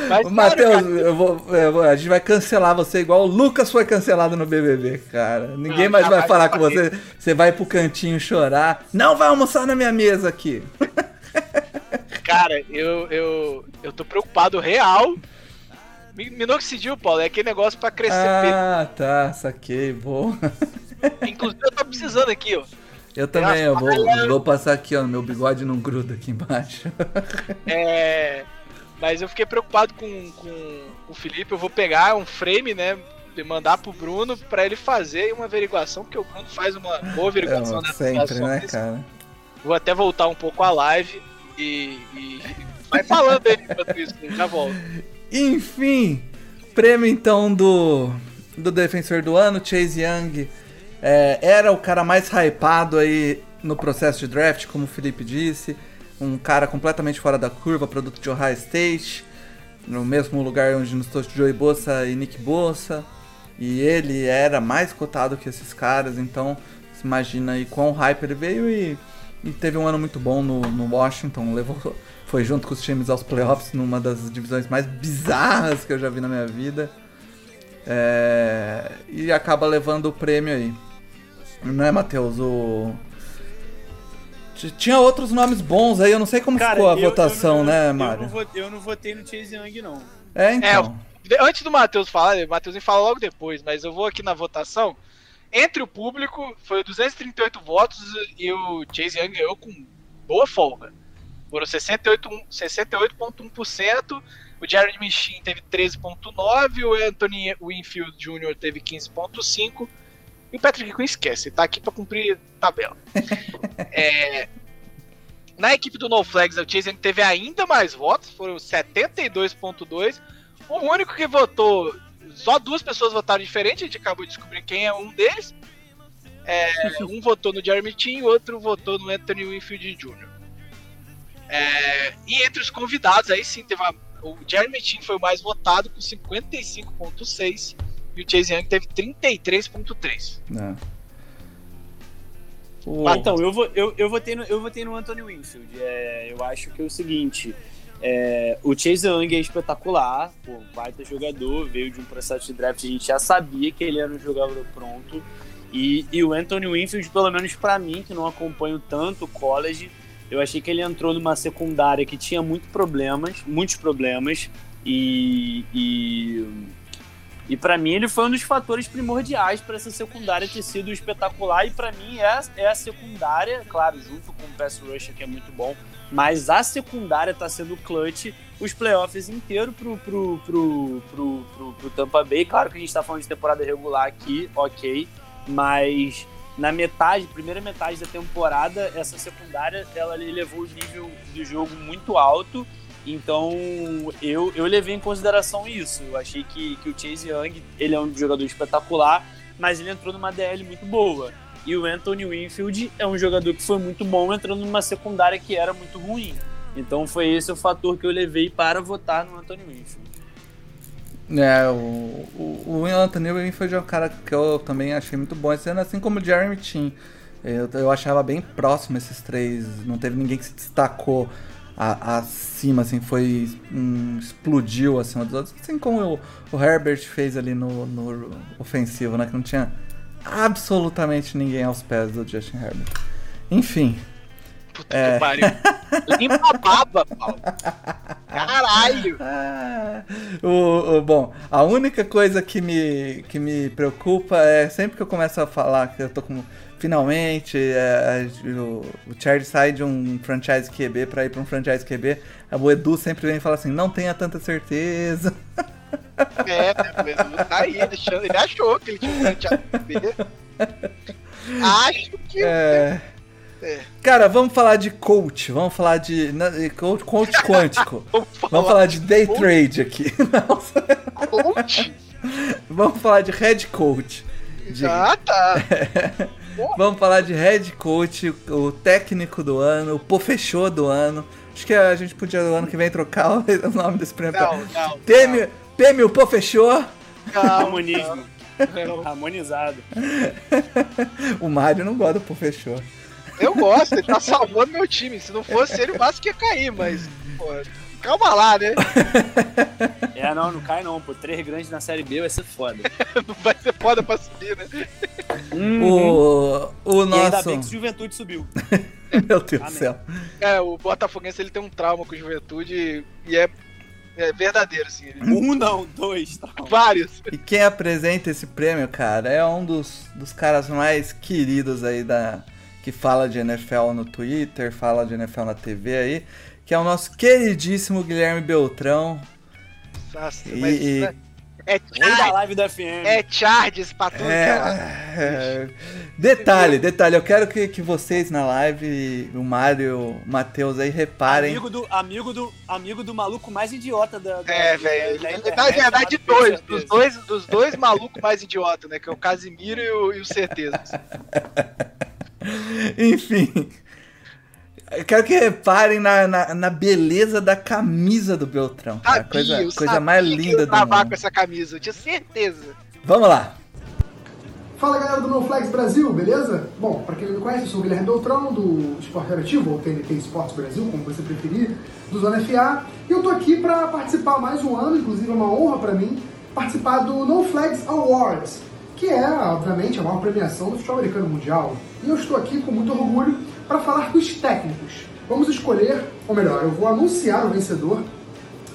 Mas, Matheus, eu vou, eu vou, a gente vai cancelar você igual o Lucas foi cancelado no BBB, cara. Ninguém mais vai falar com você. Você vai pro cantinho chorar. Não vai almoçar na minha mesa aqui. <laughs> Cara, eu, eu, eu tô preocupado real. Minoxidil, Paulo, é aquele negócio pra crescer Ah, tá, saquei, bom. Inclusive eu tô precisando aqui, ó. Eu também, eu vou, vou passar aqui, ó, meu bigode não gruda aqui embaixo. É. Mas eu fiquei preocupado com, com o Felipe, eu vou pegar um frame, né? E mandar pro Bruno pra ele fazer uma averiguação, porque o Bruno faz uma boa averiguação é, Sempre, né, cara? Vou até voltar um pouco a live e, e vai falando aí enquanto isso, já volto. Enfim, prêmio então do, do defensor do ano, Chase Young. É, era o cara mais hypado aí no processo de draft, como o Felipe disse. Um cara completamente fora da curva, produto de Ohio State. No mesmo lugar onde nos trouxe Joey Bossa e Nick Bossa. E ele era mais cotado que esses caras, então se imagina aí quão hype ele veio e e teve um ano muito bom no, no Washington, levou, foi junto com os times aos playoffs numa das divisões mais bizarras que eu já vi na minha vida. É, e acaba levando o prêmio aí. Não é, Matheus? O... Tinha outros nomes bons aí, eu não sei como Cara, ficou a eu, votação, eu não, né, Mário? Eu não, votei, eu não votei no Chase Young, não. É, então. É, antes do Matheus falar, o Matheus fala logo depois, mas eu vou aqui na votação. Entre o público, foi 238 votos e o Chase Young ganhou com boa folga. Foram 68,1%. 68 o Jared Michin teve 13,9%. O Anthony Winfield Jr. teve 15,5%. E o Patrick Quinn esquece, tá aqui para cumprir tabela. <laughs> é, na equipe do No Flags, o Chase Young teve ainda mais votos, foram 72,2%. O único que votou só duas pessoas votaram diferente, a gente acabou de descobrir quem é um deles. É, um <laughs> votou no Jeremy Chin, o outro votou no Anthony Winfield Jr. É, e entre os convidados, aí sim, teve o Jeremy Chin foi o mais votado com 55,6 e o Chase Young teve 33,3. É. O... Então, eu, vou, eu, eu, votei no, eu votei no Anthony Winfield. É, eu acho que é o seguinte: é, o Chase Young é espetacular, pô, baita jogador, veio de um processo de draft, a gente já sabia que ele era um jogador pronto. E, e o Anthony Winfield, pelo menos para mim, que não acompanho tanto o college, eu achei que ele entrou numa secundária que tinha muitos problemas, muitos problemas, e, e, e para mim ele foi um dos fatores primordiais para essa secundária ter sido espetacular, e para mim é, é a secundária, claro, junto com o pass rusher que é muito bom, mas a secundária está sendo clutch os playoffs inteiro pro, pro, pro, pro, pro, pro Tampa Bay. Claro que a gente está falando de temporada regular aqui, ok, mas na metade, primeira metade da temporada, essa secundária ela levou o nível do jogo muito alto. Então eu, eu levei em consideração isso. Eu achei que, que o Chase Young ele é um jogador espetacular, mas ele entrou numa DL muito boa. E o Anthony Winfield é um jogador que foi muito bom entrando numa secundária que era muito ruim. Então foi esse o fator que eu levei para votar no Anthony Winfield. É, o, o, o Anthony Winfield é um cara que eu também achei muito bom esse ano, assim como o Jeremy Chin. Eu, eu achava bem próximo esses três, não teve ninguém que se destacou a, acima, assim, foi. Um, explodiu acima dos outros, assim como o, o Herbert fez ali no, no ofensivo, né? Que não tinha absolutamente ninguém aos pés do Justin Herbert. Enfim. Puta é... que pariu. Limpa a baba, Paulo. Caralho. <laughs> Ah, o, o, bom, a única coisa que me, que me preocupa é sempre que eu começo a falar que eu tô com. Finalmente, é, o, o Charlie sai de um franchise QB pra ir pra um franchise QB. O Edu sempre vem e fala assim: não tenha tanta certeza. É, o Edu tá aí, ele achou, ele achou que ele tinha um franchise QB. Acho que. É. É. Cara, vamos falar de coach, vamos falar de coach, coach <laughs> quântico. vamos, falar vamos falar de day coach? trade aqui. <laughs> Coach? vamos falar de head coach. De... Ah, tá. Vamos falar de head coach, o técnico do ano, o pofechô do ano. Acho que a gente podia no ano que vem trocar <laughs> o nome desse prêmio. Não, não, Teme, não. Teme o pofechô. Harmonismo. <laughs> Harmonizado. <laughs> o Mário não gosta do pofechô. Eu gosto, ele tá salvando meu time. Se não fosse ele, o Vasco ia cair, mas. Pô, calma lá, né? <laughs> É, não, não cai não, pô. Três grandes na Série B vai ser foda. <laughs> não vai ser foda pra subir, né? O, o nosso... E ainda bem que o Juventude subiu. <laughs> Meu Deus do céu. É, o Botafoguense ele tem um trauma com o Juventude e é é verdadeiro, assim. Um não, dois. Tá Vários. E quem apresenta esse prêmio, cara, é um dos, dos caras mais queridos aí da, que fala de NFL no Twitter, fala de NFL na TV aí, que é o nosso queridíssimo Guilherme Beltrão. Nossa, e, mas... E... É da live da FM. É charges pra tudo é, é, é, Detalhe, detalhe, eu quero que, que vocês na live, o Mário, o Matheus aí, reparem. Amigo do, amigo do, amigo do maluco mais idiota da. da é, velho. Na verdade, dois. Dos dois, dos dois malucos mais idiotas, né? Que é o Casimiro e o, e o Certeza. <laughs> Enfim. Eu quero que reparem na, na, na, beleza da camisa do Beltrão. Sabia, coisa coisa mais linda do mundo. com essa camisa, eu tinha certeza. Vamos lá. Fala galera do No Flags Brasil, beleza? Bom, para quem não me conhece, eu sou o Guilherme Beltrão do Esporte Interativo, ou TNT Esportes Brasil, como você preferir, do Zona FA. E eu tô aqui para participar mais um ano, inclusive é uma honra para mim, participar do No Flags Awards, que é, obviamente, a maior premiação do futebol americano mundial. E eu estou aqui com muito orgulho para falar dos técnicos. Vamos escolher, ou melhor, eu vou anunciar o vencedor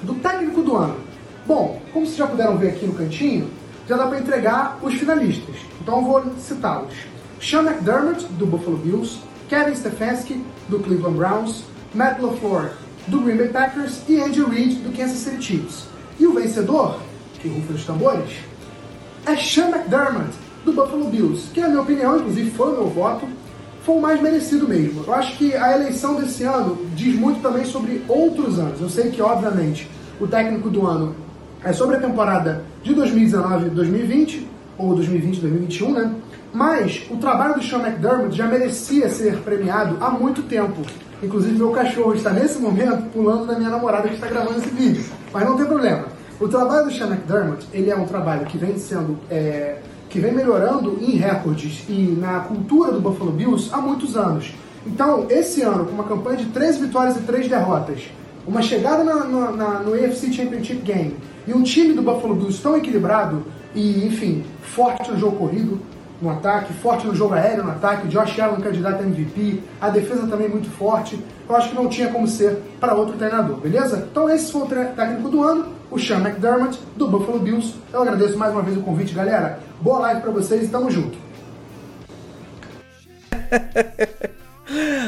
do técnico do ano. Bom, como vocês já puderam ver aqui no cantinho, já dá para entregar os finalistas. Então eu vou citá-los. Sean McDermott, do Buffalo Bills, Kevin Stefanski, do Cleveland Browns, Matt LaFleur, do Green Bay Packers e Andy Reid, do Kansas City Chiefs. E o vencedor, que rufa os tambores, é Sean McDermott, do Buffalo Bills, que na minha opinião, inclusive foi o meu voto, foi o mais merecido mesmo. Eu acho que a eleição desse ano diz muito também sobre outros anos. Eu sei que, obviamente, o técnico do ano é sobre a temporada de 2019 2020, ou 2020 2021, né? Mas o trabalho do Sean McDermott já merecia ser premiado há muito tempo. Inclusive, meu cachorro está nesse momento pulando na minha namorada que está gravando esse vídeo. Mas não tem problema. O trabalho do Sean McDermott, ele é um trabalho que vem sendo é, que vem melhorando em recordes e na cultura do Buffalo Bills há muitos anos. Então, esse ano, com uma campanha de 3 vitórias e 3 derrotas, uma chegada na, na, na, no AFC Championship Game e um time do Buffalo Bills tão equilibrado e, enfim, forte no jogo corrido, no ataque, forte no jogo aéreo no ataque, Josh Allen candidato a MVP, a defesa também muito forte. Eu acho que não tinha como ser para outro treinador, beleza? Então esse foi o técnico do ano, o Sean McDermott, do Buffalo Bills. Eu agradeço mais uma vez o convite, galera. Boa live para vocês tamo junto. <laughs>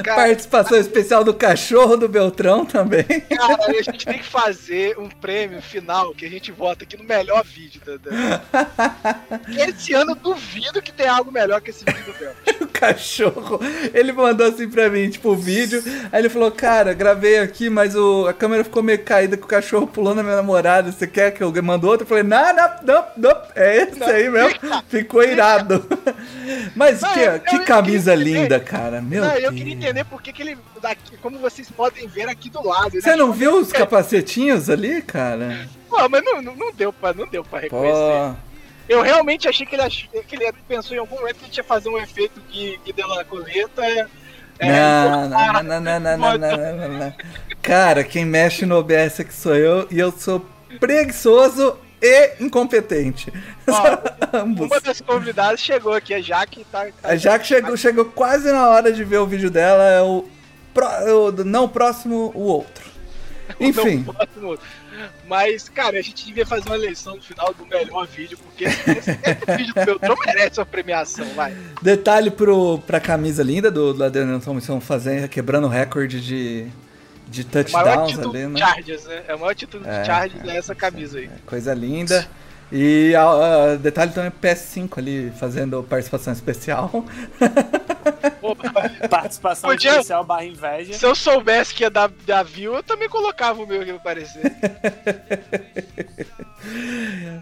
Cara, Participação especial do cachorro do Beltrão também. Cara, a gente tem que fazer um prêmio final que a gente vota aqui no melhor vídeo. Da, da... Esse ano eu duvido que tenha algo melhor que esse vídeo do Beltrão. o cachorro, ele mandou assim pra mim, tipo, o vídeo. Aí ele falou: Cara, gravei aqui, mas o, a câmera ficou meio caída com o cachorro pulando na minha namorada. Você quer que eu mando outro? Eu falei: Não, não, não, não. É esse não, aí mesmo. Ficou irado. <laughs> mas não, que, eu, que eu, camisa linda, cara. Meu eu queria entender por que, que ele. Daqui, como vocês podem ver aqui do lado. Você não viu os capacetinhos ali, cara? Pô, mas não, não, não deu pra, não deu pra reconhecer. Pô. Eu realmente achei que ele, ach... que ele pensou em algum momento que ele tinha fazer um efeito que, que deu na coleta. É, não, não, não, não, não, não, não, não, Cara, quem mexe no OBS aqui sou eu e eu sou preguiçoso e incompetente. Ó, <laughs> uma das convidadas chegou aqui, a Jaque tá, tá. A Jaque chegou, chegou quase na hora de ver o vídeo dela, é o, pro, o não próximo, o outro. <laughs> Enfim. Não, próximo. Mas, cara, a gente devia fazer uma eleição no final do melhor vídeo, porque esse, esse vídeo do Beltrão merece uma premiação, vai. Detalhe pro, pra camisa linda do Ladeirão Estão fazendo, quebrando o recorde de, de touchdowns é ali, né? Chargers, né? É o maior título de é, Chargers é, essa camisa aí. Coisa linda. E uh, detalhe também PS5 ali, fazendo participação especial. <laughs> participação Podia, especial barra inveja. Se eu soubesse que ia dar, dar view, eu também colocava o meu aqui pra aparecer. <laughs>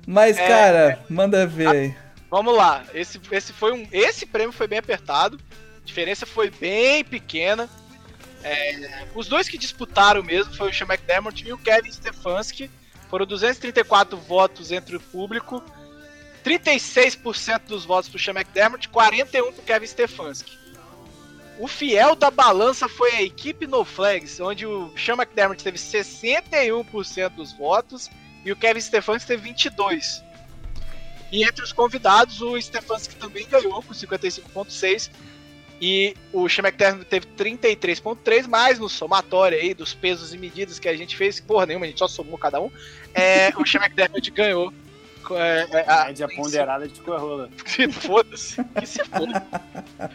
Mas, é, cara, é, manda ver aí. Vamos lá. Esse, esse, foi um, esse prêmio foi bem apertado. A diferença foi bem pequena. É, os dois que disputaram mesmo foi o Sean McDermott e o Kevin Stefanski foram 234 votos entre o público, 36% dos votos para o Sean McDermott, 41% para Kevin Stefanski. O fiel da balança foi a equipe No Flags, onde o Sean McDermott teve 61% dos votos e o Kevin Stefanski teve 22%. E entre os convidados, o Stefanski também ganhou com 55,6%. E o Schmeckter teve 33.3, mais no somatório aí dos pesos e medidas que a gente fez, porra nenhuma, a gente só somou cada um. É, o Schmeckter ganhou. É, é, a média ponderada de rola. <laughs> Foda-se, que se foda.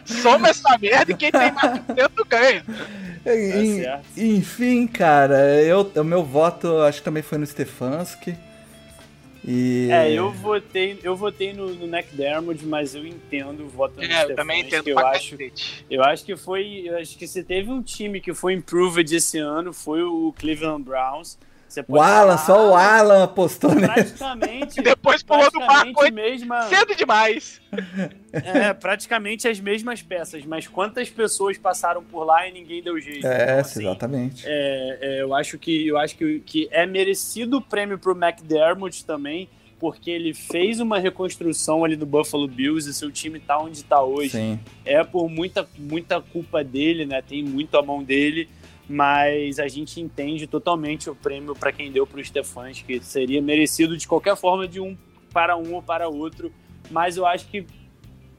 Soma essa merda e quem tem mais dentro ganha. Tá enfim, cara, eu, o meu voto acho que também foi no Stefanski. E... É, eu votei, eu votei no, no McDermott, mas eu entendo o voto do É, eu também entendo eu acho, eu acho que foi, eu acho que se teve um time que foi improved esse ano foi o Cleveland Browns. O Alan, falar, só o Alan apostou praticamente, <laughs> Depois pulou do barco mesma, cedo demais. É, praticamente as mesmas peças, mas quantas pessoas passaram por lá e ninguém deu jeito. É, então, assim, exatamente. É, é, eu acho que eu acho que, que é merecido o prêmio pro McDermott também, porque ele fez uma reconstrução ali do Buffalo Bills e seu time tá onde tá hoje. Sim. É por muita muita culpa dele, né? Tem muito a mão dele mas a gente entende totalmente o prêmio para quem deu para o Stefans, que seria merecido de qualquer forma de um para um ou para outro, mas eu acho que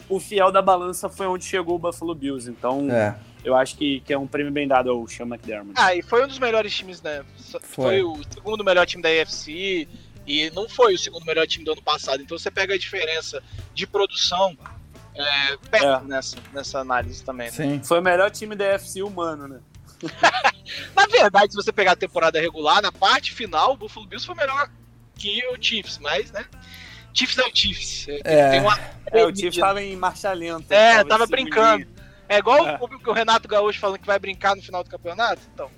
o fiel da balança foi onde chegou o Buffalo Bills, então é. eu acho que, que é um prêmio bem dado ao Sean McDermott. Ah, e foi um dos melhores times, né? Foi, foi o segundo melhor time da AFC e não foi o segundo melhor time do ano passado, então você pega a diferença de produção é, perto é. Nessa, nessa análise também. Né? Sim. Foi o melhor time da AFC humano, né? <laughs> na verdade, se você pegar a temporada regular, na parte final, o Buffalo Bills foi melhor que o Chiefs, mas, né? Chiefs é o Chiefs. É, uma... é o Chiefs tava em marcha lenta. É, tava, tava brincando. É igual é. O, o, Renato Gaúcho falando que vai brincar no final do campeonato. Então,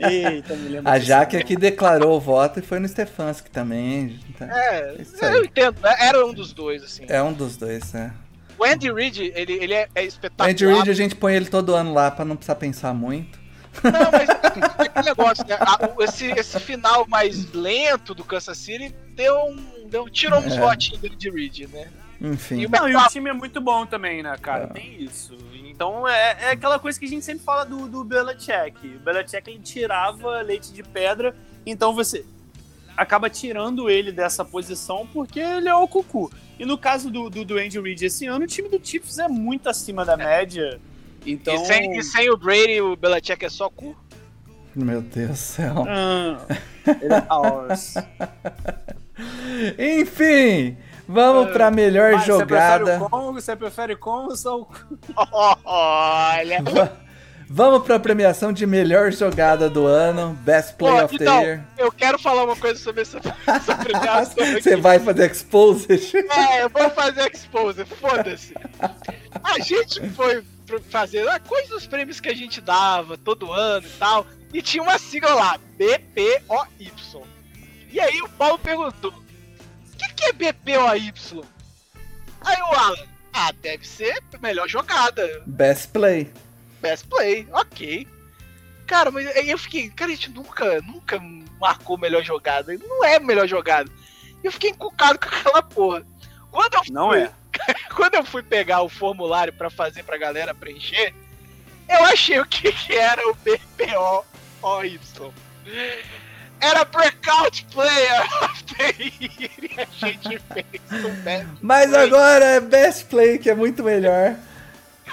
é <laughs> Eita, me lembro. A Jaque aqui declarou o voto e foi no Stefanski também. Então, é, eu entendo. Né? Era um dos dois, assim. É um dos dois, é. O Andy Reid, ele, ele é, é espetacular. O Andy Reid a gente põe ele todo ano lá pra não precisar pensar muito. Não, mas é aquele negócio, né? esse, esse final mais lento do Kansas City deu um. Deu, tirou uns é. votinhos dele de Reed, né? Enfim. E o, Não, e o time é muito bom também, né, cara? É. Tem isso. Então é, é aquela coisa que a gente sempre fala do, do Belichick. O Belichick ele tirava leite de pedra, então você acaba tirando ele dessa posição porque ele é o cucu. E no caso do, do, do Andy Reid esse ano, o time do Chiefs é muito acima da média. Então... E, sem, e sem o Brady, o Belichick é só cu? Meu Deus do céu. Ah, <laughs> ele é ours. Enfim, vamos uh, pra melhor mas jogada. Você prefere, com, você prefere com ou só o Olha. <laughs> Vamos pra premiação de melhor jogada do ano, Best Play Pô, of então, the Year. Eu quero falar uma coisa sobre essa, essa premiação. <laughs> Você vai fazer Exposed? É, eu vou fazer Exposed, foda-se. A gente foi fazer ah, quais os prêmios que a gente dava todo ano e tal. E tinha uma sigla lá, BPOY. E aí o Paulo perguntou: o que, que é BPOY? Aí o Alan, ah, deve ser melhor jogada. Best Play. best play, ok. Cara, mas aí eu fiquei, cara, a gente nunca, nunca marcou melhor jogada. Não é melhor jogada. E eu fiquei encucado com aquela porra. Quando eu fui, Não é. <laughs> quando eu fui pegar o formulário para fazer pra galera preencher, eu achei o que, que era o BPO-OY. Era Breakout Player of the Year <laughs> e a gente fez um Best Mas Play. agora é Best Play, que é muito melhor.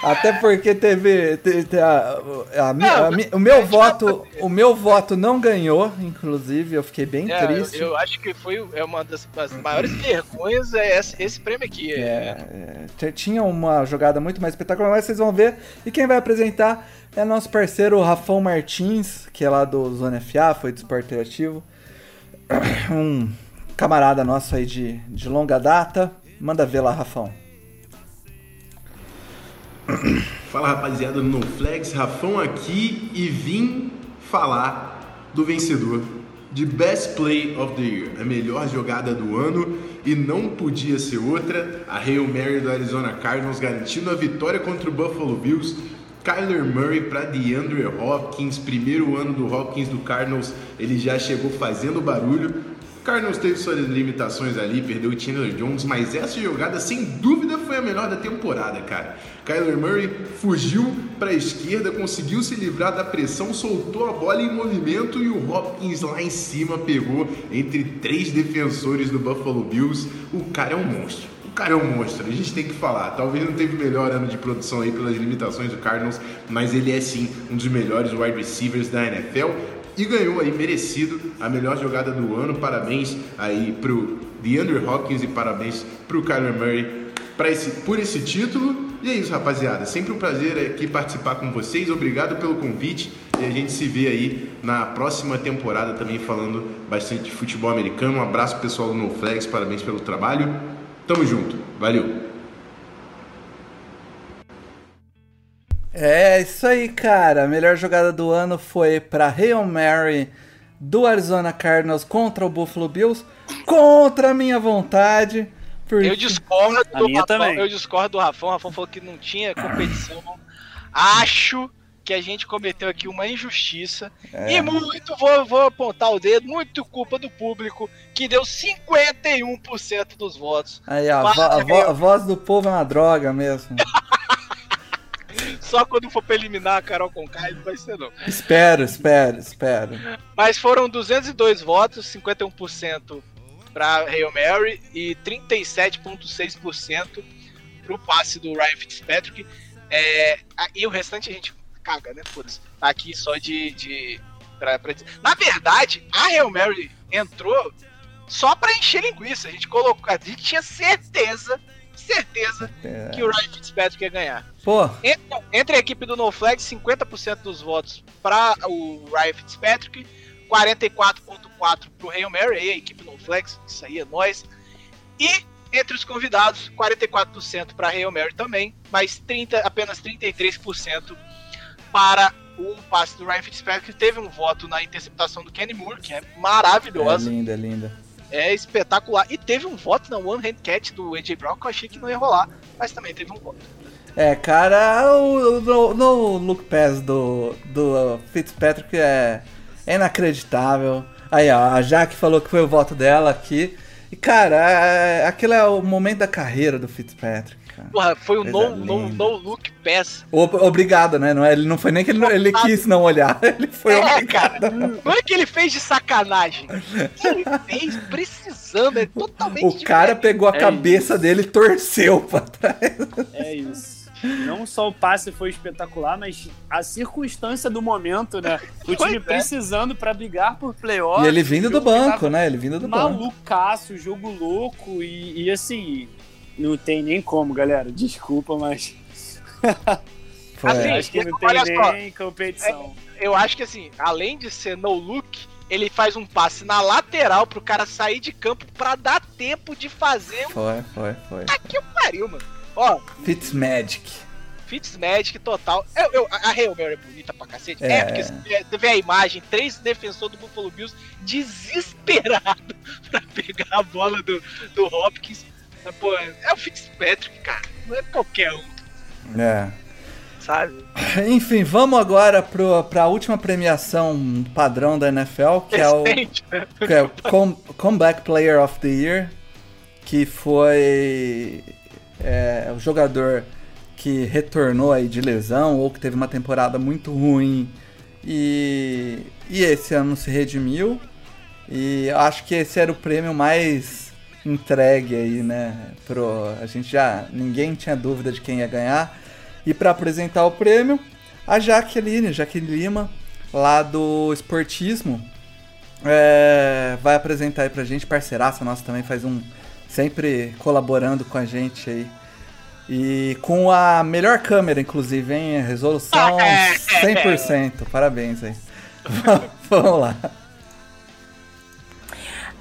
Até porque teve. te- te- a- a Não, a o meu voto. O meu voto não ganhou, inclusive, eu fiquei bem É, eu, triste. eu acho que foi é uma das, das maiores vergonhas é esse, esse prêmio aqui. É, é, t- tinha uma jogada muito mais espetacular, mas vocês vão ver. E quem vai apresentar é nosso parceiro Rafão Martins, que é lá do Zona FA, foi do Esporte Interativo. Um camarada nosso aí de, de longa data. Manda ver lá, Rafão. Fala rapaziada do No Flags, Rafão aqui e vim falar do vencedor de Best Play of the Year, a melhor jogada do ano e não podia ser outra, a Hail Mary do Arizona Cardinals garantindo a vitória contra o Buffalo Bills. Kyler Murray para DeAndre Hopkins, primeiro ano do Hopkins do Cardinals, ele já chegou fazendo barulho. Cardinals teve suas limitações ali, perdeu o Chandler Jones, mas essa jogada sem dúvida foi a melhor da temporada, cara. Kyler Murray fugiu para a esquerda, conseguiu se livrar da pressão, soltou a bola em movimento e o Hopkins lá em cima pegou entre três defensores do Buffalo Bills. O cara é um monstro. O cara é um monstro, a gente tem que falar. Talvez não teve o melhor ano de produção aí pelas limitações do Cardinals, mas ele é sim um dos melhores wide receivers da NFL e ganhou aí merecido a melhor jogada do ano. Parabéns aí pro DeAndre Hopkins e parabéns pro Kyler Murray esse, por esse título. E é isso, rapaziada. Sempre um prazer aqui participar com vocês. Obrigado pelo convite. E a gente se vê aí na próxima temporada também falando bastante de futebol americano. Um abraço pessoal do No Flags, parabéns pelo trabalho. Tamo junto. Valeu. É isso aí, cara. A melhor jogada do ano foi pra Hail Mary do Arizona Cardinals contra o Buffalo Bills, contra a minha vontade. Porque... Eu discordo A do minha Rafão. também. Eu discordo do Rafão. O Rafão falou que não tinha competição. Acho que a gente cometeu aqui uma injustiça. É. E muito, vou, vou apontar o dedo, muito culpa do público, que deu 51% dos votos. Aí, ó, a, Para, vo- a vo- a voz do povo é uma droga mesmo. <laughs> Só quando for pra eliminar a Carol Conká, não vai ser não. espero, espero, espero. Mas foram 202 votos, 51% para Hail Mary e 37,6% pro passe do Ryan Fitzpatrick. É, e o restante a gente caga, né? Foda-se. Tá aqui só de. de pra, pra dizer. Na verdade, a Hail Mary entrou só pra encher linguiça. A gente colocou. A gente tinha certeza, certeza É. que o Ryan Fitzpatrick ia ganhar. Pô, Entre, entre a equipe do No Flag, 50% dos votos para o Ryan Fitzpatrick, 44,4% para o Hail Mary, aí a equipe No Flex, isso aí é nós. E entre os convidados, 44% para Hail Mary também, mas 30, apenas 33% para o passe do Ryan Fitzpatrick, que teve um voto na interceptação do Kenny Moore, que é é maravilhosa, linda, é linda. É espetacular. E teve um voto na One Hand Catch do AJ Brown, que eu achei que não ia rolar, mas também teve um voto. É, cara, o, no, no look pass do, do Fitzpatrick é, é inacreditável. Aí, ó, a Jaque falou que foi o voto dela aqui. E, cara, é, aquilo é o momento da carreira do Fitzpatrick, cara. Porra, foi o no, no, no look pass. O- Obrigado, né? Não, é, ele não foi nem que ele, não- ele quis não olhar. <laughs> Ele foi É, obrigado. Não é que ele fez de sacanagem. Ele fez precisando, é totalmente O cara diferente. pegou a É cabeça dele e torceu pra trás. É isso. Não só o passe foi espetacular, mas a circunstância do momento, né? O time Pois é. precisando pra brigar por playoff. E ele vindo do banco, né? Ele vindo do banco. Malucaço, jogo louco e, e assim, não tem nem como, galera. Desculpa, mas <laughs> Foi. Assim, acho que não tem olha só, nem competição. Eu acho que assim, além de ser no look, ele faz um passe na lateral pro cara sair de campo pra dar tempo de fazer um. Foi, foi, foi. Aqui o pariu, mano. Ó, Fitzmagic. Fitzmagic total. Eu, eu, a Hail Mary é bonita pra cacete. É, É. porque você vê- você vê a imagem, três defensores do Buffalo Bills desesperado <laughs> pra pegar a bola do, do Hopkins. Mas, Pô, é o Fitzpatrick, cara. Não é qualquer um. É. sabe? <laughs> Enfim, vamos agora para a última premiação padrão da NFL, que Recente, é o, né? <laughs> que é o Com Comeback Player of the Year, que foi é, o jogador que retornou aí de lesão ou que teve uma temporada muito ruim e, e esse ano se redimiu. E acho que esse era o prêmio mais entregue aí, né? Pro, a gente já. Ninguém tinha dúvida de quem ia ganhar. E para apresentar o prêmio, a Jaqueline, Jaqueline Lima, lá do Esportismo, é, vai apresentar aí pra gente, parceiraça nossa também, faz um. sempre colaborando com a gente aí. E com a melhor câmera, inclusive, hein? Resolução <laughs> 100%. Parabéns aí. <laughs> Vamos lá.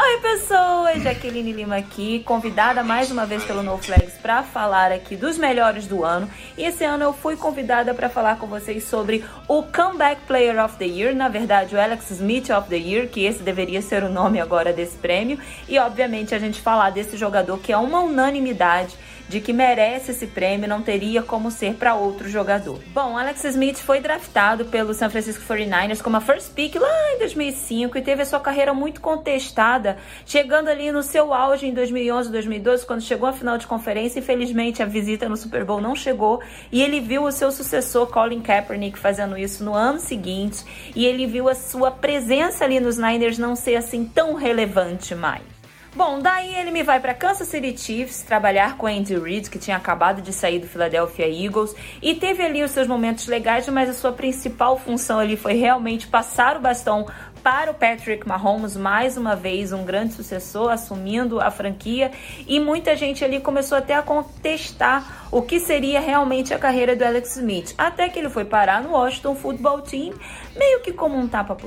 Oi, pessoas! Jaqueline Lima aqui, convidada mais uma vez pelo NoFlex para falar aqui dos melhores do ano. E esse ano eu fui convidada para falar com vocês sobre o Comeback Player of the Year, na verdade, o Alex Smith of the Year, que esse deveria ser o nome agora desse prêmio. E, obviamente, a gente falar desse jogador que é uma unanimidade de que merece esse prêmio, não teria como ser para outro jogador. Bom, Alex Smith foi draftado pelo San Francisco 49ers como a first pick lá em 2005 e teve a sua carreira muito contestada, chegando ali no seu auge em 2011, 2012, quando chegou à final de conferência. Infelizmente, a visita no Super Bowl não chegou e ele viu o seu sucessor Colin Kaepernick fazendo isso no ano seguinte e ele viu a sua presença ali nos Niners não ser assim tão relevante mais. Bom, daí ele me vai para Kansas City Chiefs trabalhar com Andy Reid, que tinha acabado de sair do Philadelphia Eagles, e teve ali os seus momentos legais, mas a sua principal função ali foi realmente passar o bastão para o Patrick Mahomes, mais uma vez um grande sucessor, assumindo a franquia, e muita gente ali começou até a contestar o que seria realmente a carreira do Alex Smith, até que ele foi parar no Washington Football Team, meio que como um tapa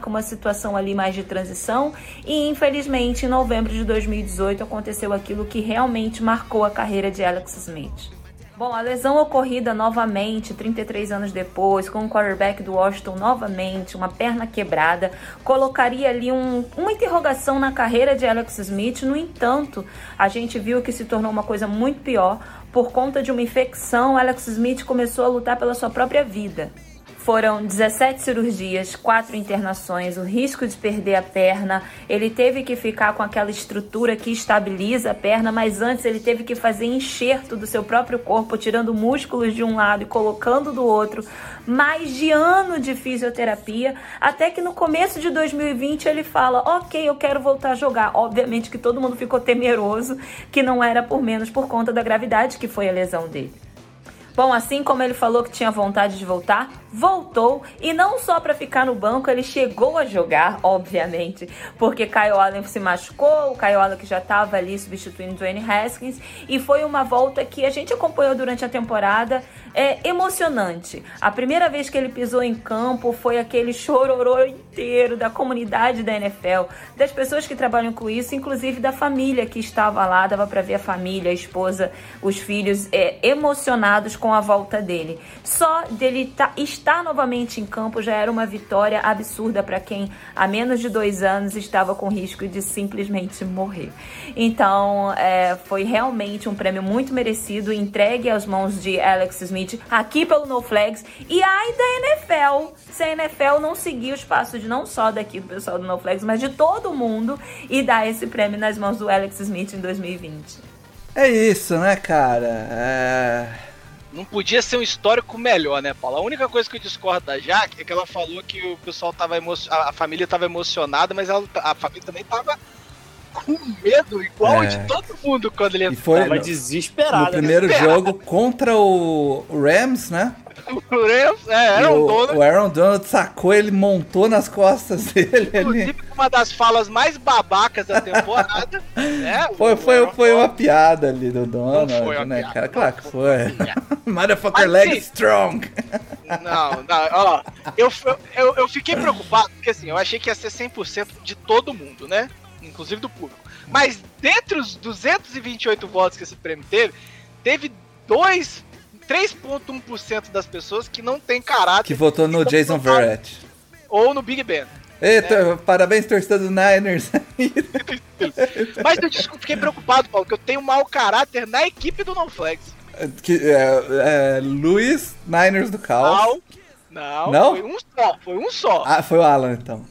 com uma situação ali mais de transição, e infelizmente em novembro de 2018 aconteceu aquilo que realmente marcou a carreira de Alex Smith. Bom, a lesão ocorrida novamente, 33 anos depois, com o quarterback do Washington novamente, uma perna quebrada, colocaria ali um, uma interrogação na carreira de Alex Smith. No entanto, a gente viu que se tornou uma coisa muito pior. Por conta de uma infecção, Alex Smith começou a lutar pela sua própria vida. Foram 17 cirurgias, 4 internações, o risco de perder a perna. Ele teve que ficar com aquela estrutura que estabiliza a perna, mas antes ele teve que fazer enxerto do seu próprio corpo, tirando músculos de um lado e colocando do outro. Mais de ano de fisioterapia, até que no começo de 2020 ele fala: Ok, eu quero voltar a jogar. Obviamente que todo mundo ficou temeroso, que não era por menos por conta da gravidade que foi a lesão dele. Bom, assim como ele falou que tinha vontade de voltar, voltou. E não só para ficar no banco, ele chegou a jogar, <laughs> obviamente, porque Kyle Allen se machucou, o Kyle Allen que já estava ali substituindo Dwayne Haskins. E foi uma volta que a gente acompanhou durante a temporada, é emocionante. A primeira vez que ele pisou em campo foi aquele chororô inteiro da comunidade da NFL, das pessoas que trabalham com isso, inclusive da família que estava lá, dava para ver a família, a esposa, os filhos é, emocionados com a volta dele. Só dele tá, estar novamente em campo já era uma vitória absurda para quem há menos de dois anos estava com risco de simplesmente morrer. Então é, foi realmente um prêmio muito merecido, entregue às mãos de Alex Smith aqui pelo No Flags. E ai da NFL, se a NFL não seguir os passos de não só daqui do pessoal do No Flags, mas de todo mundo e dar esse prêmio nas mãos do Alex Smith em 2020. É isso, né, cara? É não podia ser um histórico melhor, né, Paulo? A única coisa que eu discordo da Jaque é que ela falou que o pessoal tava emocionado, a família tava emocionada, mas ela, a família também tava com medo, igual é. de todo mundo quando ele e foi tava desesperado. No primeiro né? jogo contra o Rams, né? O é, Aaron Donald. O Aaron Donald sacou, ele montou nas costas <laughs> dele. Inclusive, uma das falas mais babacas da temporada. <laughs> né? Foi, foi, foi uma piada ali do Donald, né, piada, cara? Claro que foi. Motherfucker leg sim, strong. Não, não, ó. Eu, eu, eu fiquei preocupado, porque assim, eu achei que ia ser 100% de todo mundo, né? Inclusive do público. Mas dentre os 228 votos que esse prêmio teve, teve dois 3,1% das pessoas que não tem caráter. Que votou no Jason Verrett. Ou no Big Ben. Eita, né? parabéns, torcedor do Niners. <laughs> Mas eu fiquei preocupado, Paulo, que eu tenho mau caráter na equipe do NoFlex. Que, é, é, Luiz Niners do Caos. Não, não, não, foi um só, foi um só. Ah, foi o Alan então.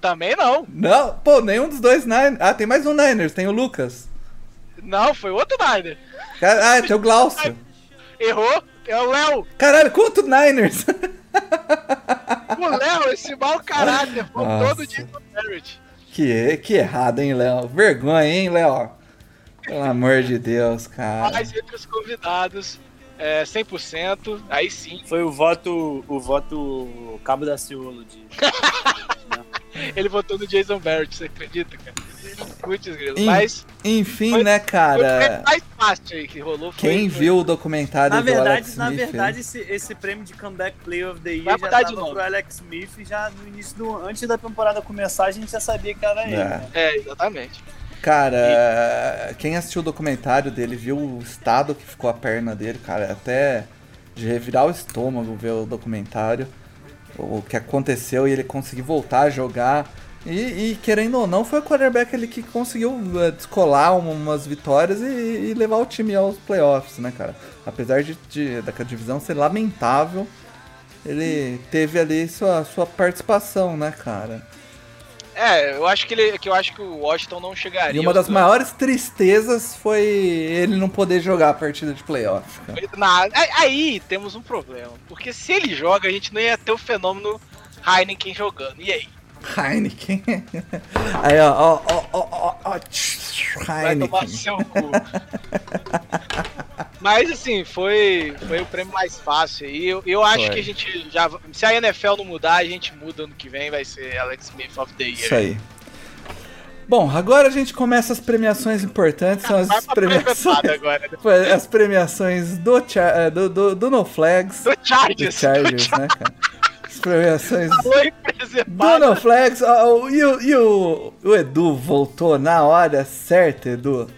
Também não. Não, pô, nenhum dos dois Niners. Ah, tem mais um Niners, tem o Lucas. Não, foi outro Niner. Ah, tem o Glaucio. Errou, é o Léo. Caralho, quanto Niners? o Léo, esse mau caráter, foi todo dia Barrett. Que, que errado, hein, Léo? Vergonha, hein, Léo? Pelo amor de Deus, cara. Mas entre os convidados, é, 100%, aí sim. Foi o voto, o voto Cabo da Ciolo de... <laughs> <laughs> Ele votou no Jason Barrett, você acredita, cara? Putz, Mas. Enfim, foi, né, cara? Foi mais fácil aí que rolou. Foi, Quem foi... viu o documentário na do verdade, Alex Smith? Na verdade, esse, esse prêmio de Comeback Player of the Year Vai já tava pro Alex Smith já no início do. Antes da temporada começar, a gente já sabia que era ele. É, é exatamente. Cara, quem assistiu o documentário dele viu o estado que ficou a perna dele, cara. Até de revirar o estômago ver o documentário. O que aconteceu e ele conseguir voltar a jogar e, e, querendo ou não, foi o quarterback ele que conseguiu uh, descolar umas vitórias e, e, levar o time aos playoffs, né, cara? Apesar de, de divisão ser lamentável, ele teve ali sua, sua participação, né, cara? É, eu acho que ele, que eu acho que o Washington não chegaria. E uma das maiores tristezas foi ele não poder jogar a partida de playoff. Na, aí temos um problema, porque se ele joga, a gente não ia ter o fenômeno Heineken jogando. E aí? Heineken. <laughs> Aí, ó, ó, ó, ó, ó, Heineken. Vai tomar seu cu. <laughs> Mas assim, foi, foi o prêmio mais fácil aí. Eu, eu acho foi. que a gente já. Se a NFL não mudar, a gente muda ano que vem, vai ser Alex Smith of the Year. Isso aí. Bom, agora a gente começa as premiações importantes, são as premiações, as premiações do, do, do, do No Flags. Do Chargers. Do Chargers, né, cara? premiações. Donald Flex. Oh, e, o, e o, o Edu voltou na hora certa, Edu.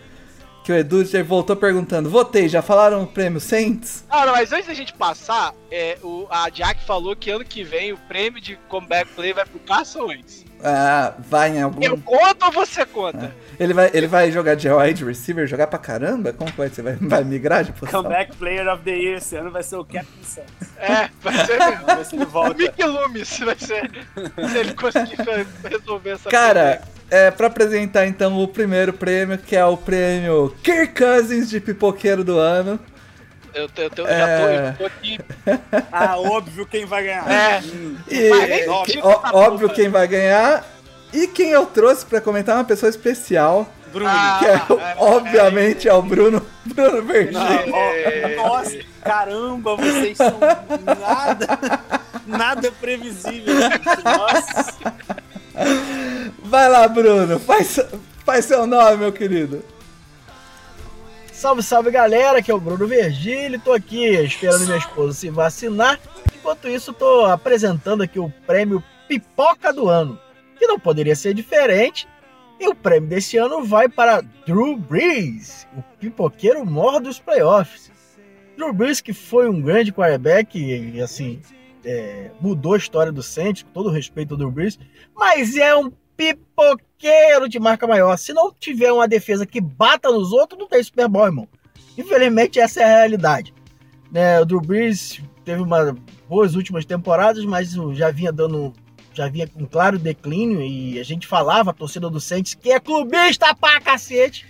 Que o Edu já voltou perguntando: votei, já falaram o prêmio Saints? Ah, não, mas antes da gente passar, é, o, a Jack falou que ano que vem o prêmio de comeback play vai pro Carson Wentz. Ah, vai em algum. Eu conto ou você conta? Ah. Ele, vai, ele vai jogar de wide receiver, jogar pra caramba? Como vai ser? Vai, vai migrar de posição? Comeback Player of the Year esse ano vai ser o Captain Santos. É, vai ser <laughs> mesmo. Vai ser ele volta. O Mickey Loomis vai ser. Se ele conseguir <laughs> resolver essa Cara, é, pra apresentar então o primeiro prêmio, que é o prêmio Kirk Cousins de Pipoqueiro do Ano. Eu, eu, eu é... já tô, eu tô aqui. <laughs> Ah, óbvio quem vai ganhar. É. E, que, ó, óbvio quem vai ganhar. E quem eu trouxe para comentar é uma pessoa especial. Bruno. que é, ah, obviamente é, o Bruno, Bruno Vergil. Nossa, caramba, vocês são nada, nada previsível. <laughs> Nossa. Vai lá, Bruno, faz, faz seu nome, meu querido. Salve, salve galera, que é o Bruno Vergílio, tô aqui esperando minha esposa se vacinar. Enquanto isso, tô apresentando aqui o prêmio Pipoca do Ano, que não poderia ser diferente. E o prêmio desse ano vai para Drew Brees, o pipoqueiro mor dos playoffs. Drew Brees, que foi um grande quarterback e, assim, é, mudou a história do Saints, com todo o respeito ao Drew Brees, mas é um pipoqueiro de marca maior. Se não tiver uma defesa que bata nos outros, não tem Super Bowl, irmão. Infelizmente, essa é a realidade. Né, o Drew Brees teve uma boas últimas temporadas, mas já vinha dando já vinha com claro declínio e a gente falava, a torcida do Saints, que é clubista pra cacete,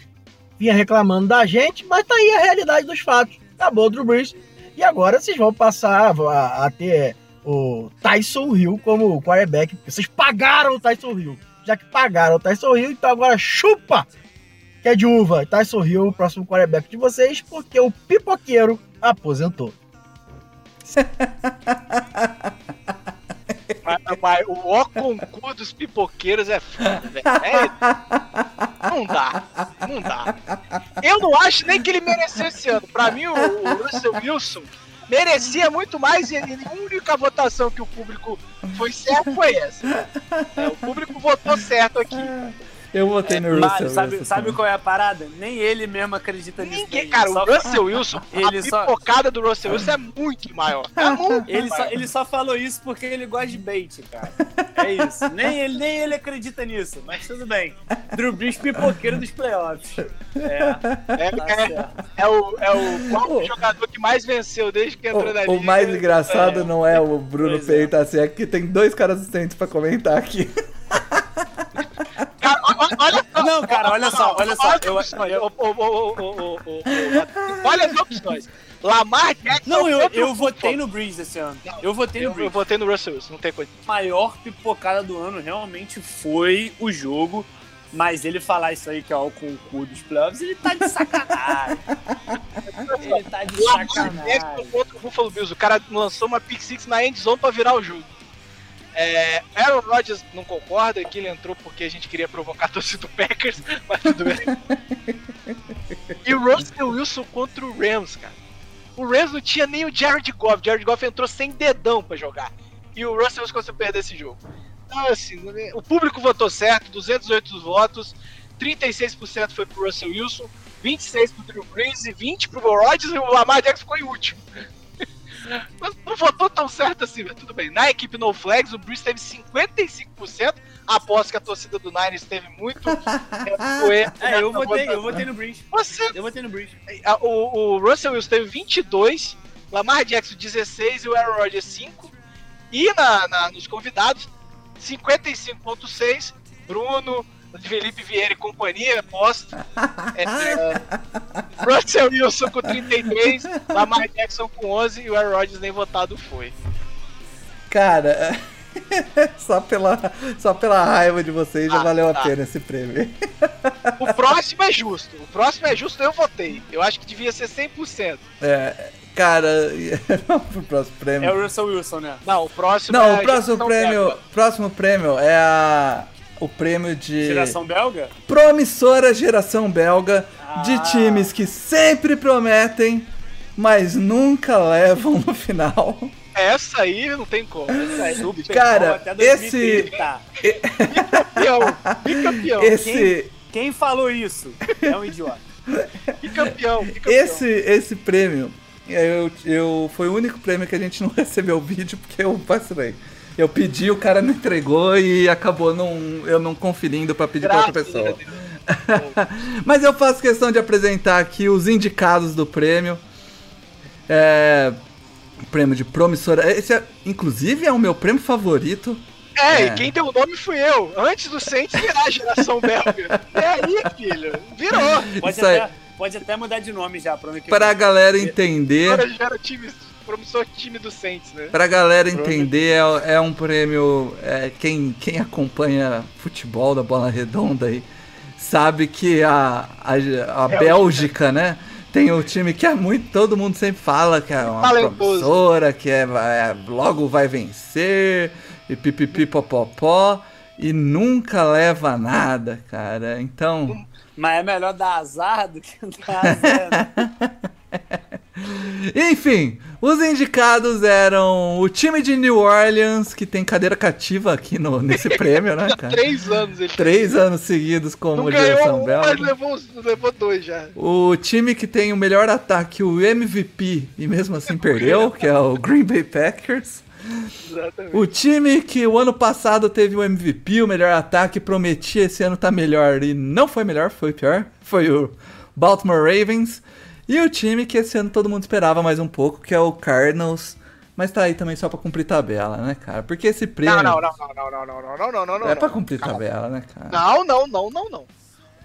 vinha reclamando da gente, mas tá aí a realidade dos fatos. Acabou o Drew Brees e agora vocês vão passar a, a ter o Tyson Hill como quarterback, vocês pagaram o Tyson Hill já que pagaram o Tyson Hill, então agora chupa que é de uva. Tyson Hill, o próximo quarterback de vocês, porque o pipoqueiro aposentou. <laughs> mas, o ó concurso dos pipoqueiros é foda, velho. É, não dá, não dá. Eu não acho nem que ele mereceu esse ano. Pra mim, o, o Russell Wilson merecia muito mais e a única votação que o público foi certo foi essa. É, o público votou certo aqui. Eu votei no Russell Wilson. Sabe, sabe qual é a parada? Nem ele mesmo acredita nisso. Ninguém, cara, o Russell <laughs> Wilson, ele a só... pipocada do Russell Wilson é muito maior. É <laughs> muito ele, maior. Só, ele só falou isso porque ele gosta de bait, cara. É isso. nem, ele, nem ele acredita nisso, mas tudo bem. Drew Brees pipoqueiro dos playoffs. É, é, tá é, é, o, é o qual jogador que mais venceu desde que entrou o, na liga. O mais engraçado é. não é o Bruno Peita, assim, é que tem dois caras assistentes pra comentar aqui. <laughs> olha só. Não, cara, olha só, olha só. Olha as opções. Lamar Jackson. Não, eu, eu votei no Breeze esse ano. Eu votei no Breeze. Eu votei no Russell Wilson, não tem coisa. A maior pipocada do ano realmente foi o jogo. Mas ele falar isso aí que é o concurso dos playoffs, ele tá de sacanagem. <laughs> ele tá de sacanagem. Contra o Buffalo Bills, o cara lançou uma pick six na end zone pra virar o jogo. É, Aaron Rodgers não concorda que ele entrou porque a gente queria provocar a torcida do Packers, <laughs> mas tudo bem. e o Russell Wilson contra o Rams, cara. O Rams não tinha nem o Jared Goff. Jared Goff entrou sem dedão para jogar. E o Russell Wilson conseguiu perder esse jogo. Então, assim, o público votou certo, 208 votos, 36% foi pro Russell Wilson, 26% pro Drew Brees e 20% pro Rodgers e o Lamar Jackson ficou em último. Mas não votou tão certo assim, mas tudo bem. Na equipe No Flags, o Bruce teve 55%. Após que a torcida do Niners teve muito. <laughs> é, eu votei, eu votei no Bruce. Você... Eu votei no Bruce. O, o Russell Wilson teve 22, Lamar Jackson 16 e o Aaron Rodgers 5. E na, na nos convidados, 55,6, Bruno, Felipe Vieira e companhia, posto. <laughs> É, é, Russell Wilson com 33, Lamar Jackson com 11 e o Aaron Rodgers nem votado foi. Cara, <laughs> só pela, só pela raiva de vocês já ah, valeu tá. a pena esse prêmio. O próximo é justo. O próximo é justo, eu votei. Eu acho que devia ser 100%. É, cara, <laughs> o próximo prêmio. É o Russell Wilson, né? Não, o próximo Não, é o próximo prêmio, próximo prêmio é a o prêmio de. Geração belga? Promissora geração belga ah. de times que sempre prometem, mas nunca levam no final. Essa aí não tem como. Essa aí, Cara, esse. Bicampeão! Bicampeão! Esse. Quem, quem falou isso? É um idiota. Bicampeão, bicampeão. Esse, esse prêmio, eu, eu, foi o único prêmio que a gente não <laughs> recebeu o vídeo porque eu vacilei. Eu pedi, o cara não entregou e acabou não, eu não conferindo para pedir para outra pessoa. <laughs> Mas eu faço questão de apresentar aqui os indicados do prêmio. É, prêmio de promissora. Esse, é, inclusive, é o meu prêmio favorito. É, é, e quem deu o nome fui eu. Antes do Saints virar a geração belga. É aí, filho. Virou. Pode, até, pode até mudar de nome já. Para Pra galera entender. Agora gera times promissor time do Saints, né? Pra galera entender, é, é um prêmio. É, quem, quem acompanha futebol da bola redonda aí sabe que a, a, a Bélgica, né? Tem o time que é muito. Todo mundo sempre fala que é uma Talentoso. promissora, que é, é, logo vai vencer, e pipipi popopó, e nunca leva nada, cara. Então. Mas é melhor dar azar do que <laughs> dar azar. <laughs> Enfim, os indicados eram o time de New Orleans, que tem cadeira cativa aqui no, nesse <laughs> prêmio, né, cara? Três anos ele Três anos seguidos como Não geração belga. Mas levou, levou dois já. O time que tem o melhor ataque, o MVP, e mesmo assim perdeu, que é o Green Bay Packers. Exatamente. O time que o ano passado teve o MVP, o melhor ataque, prometia esse ano tá melhor e não foi melhor, foi pior. Foi o Baltimore Ravens. E o time que esse ano todo mundo esperava mais um pouco, que é o Cardinals. Mas tá aí também só pra cumprir tabela, né, cara? Porque esse prêmio. Não, não, não, não, não, não, não, não, não, não. É pra cumprir tabela, né, cara? Não, não, não, não, não.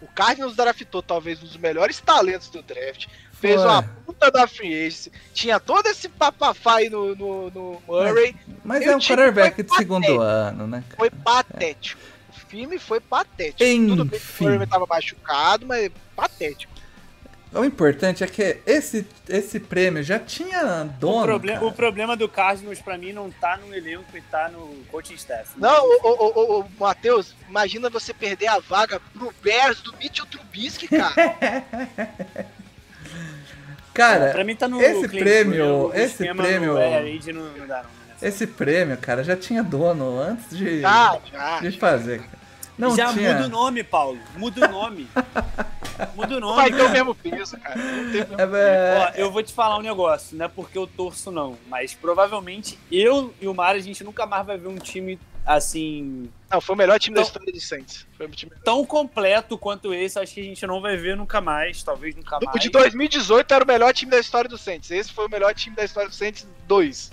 O Cardinals draftou talvez um dos melhores talentos do draft. Fez uma puta da free agency. Tinha todo esse papafá aí no, no, no Murray. Mas, mas é um quarterback de segundo ano, né? Cara? Foi patético. É. O filme foi patético. Enfim. Tudo bem que o Murray tava machucado, mas patético. O importante é que esse, esse prêmio já tinha dono. O, proble o problema do Cardinals pra mim não tá no elenco e tá no coaching staff. Não, o, o, o, o Matheus, imagina você perder a vaga pro Bears do Mitchell Trubisky, cara. <laughs> cara, pra mim tá no esse prêmio, esse prêmio, não, não dá, não, esse prêmio, cara, já tinha dono antes de, ah, já, de fazer. Não Já tinha. muda o nome, Paulo. Muda o nome. muda o nome. Vai ter o mesmo peso, cara. Não tem o mesmo peso. É, Ó, eu vou te falar um negócio, não é porque eu torço, não. Mas provavelmente eu e o Mário, a gente nunca mais vai ver um time assim. Não, foi o melhor time da Então- história do Saints. Foi o time... Tão completo quanto esse, acho que a gente não vai ver nunca mais. Talvez nunca mais. O de 2018 era o melhor time da história do Saints. Esse foi o melhor time da história do Saints 2.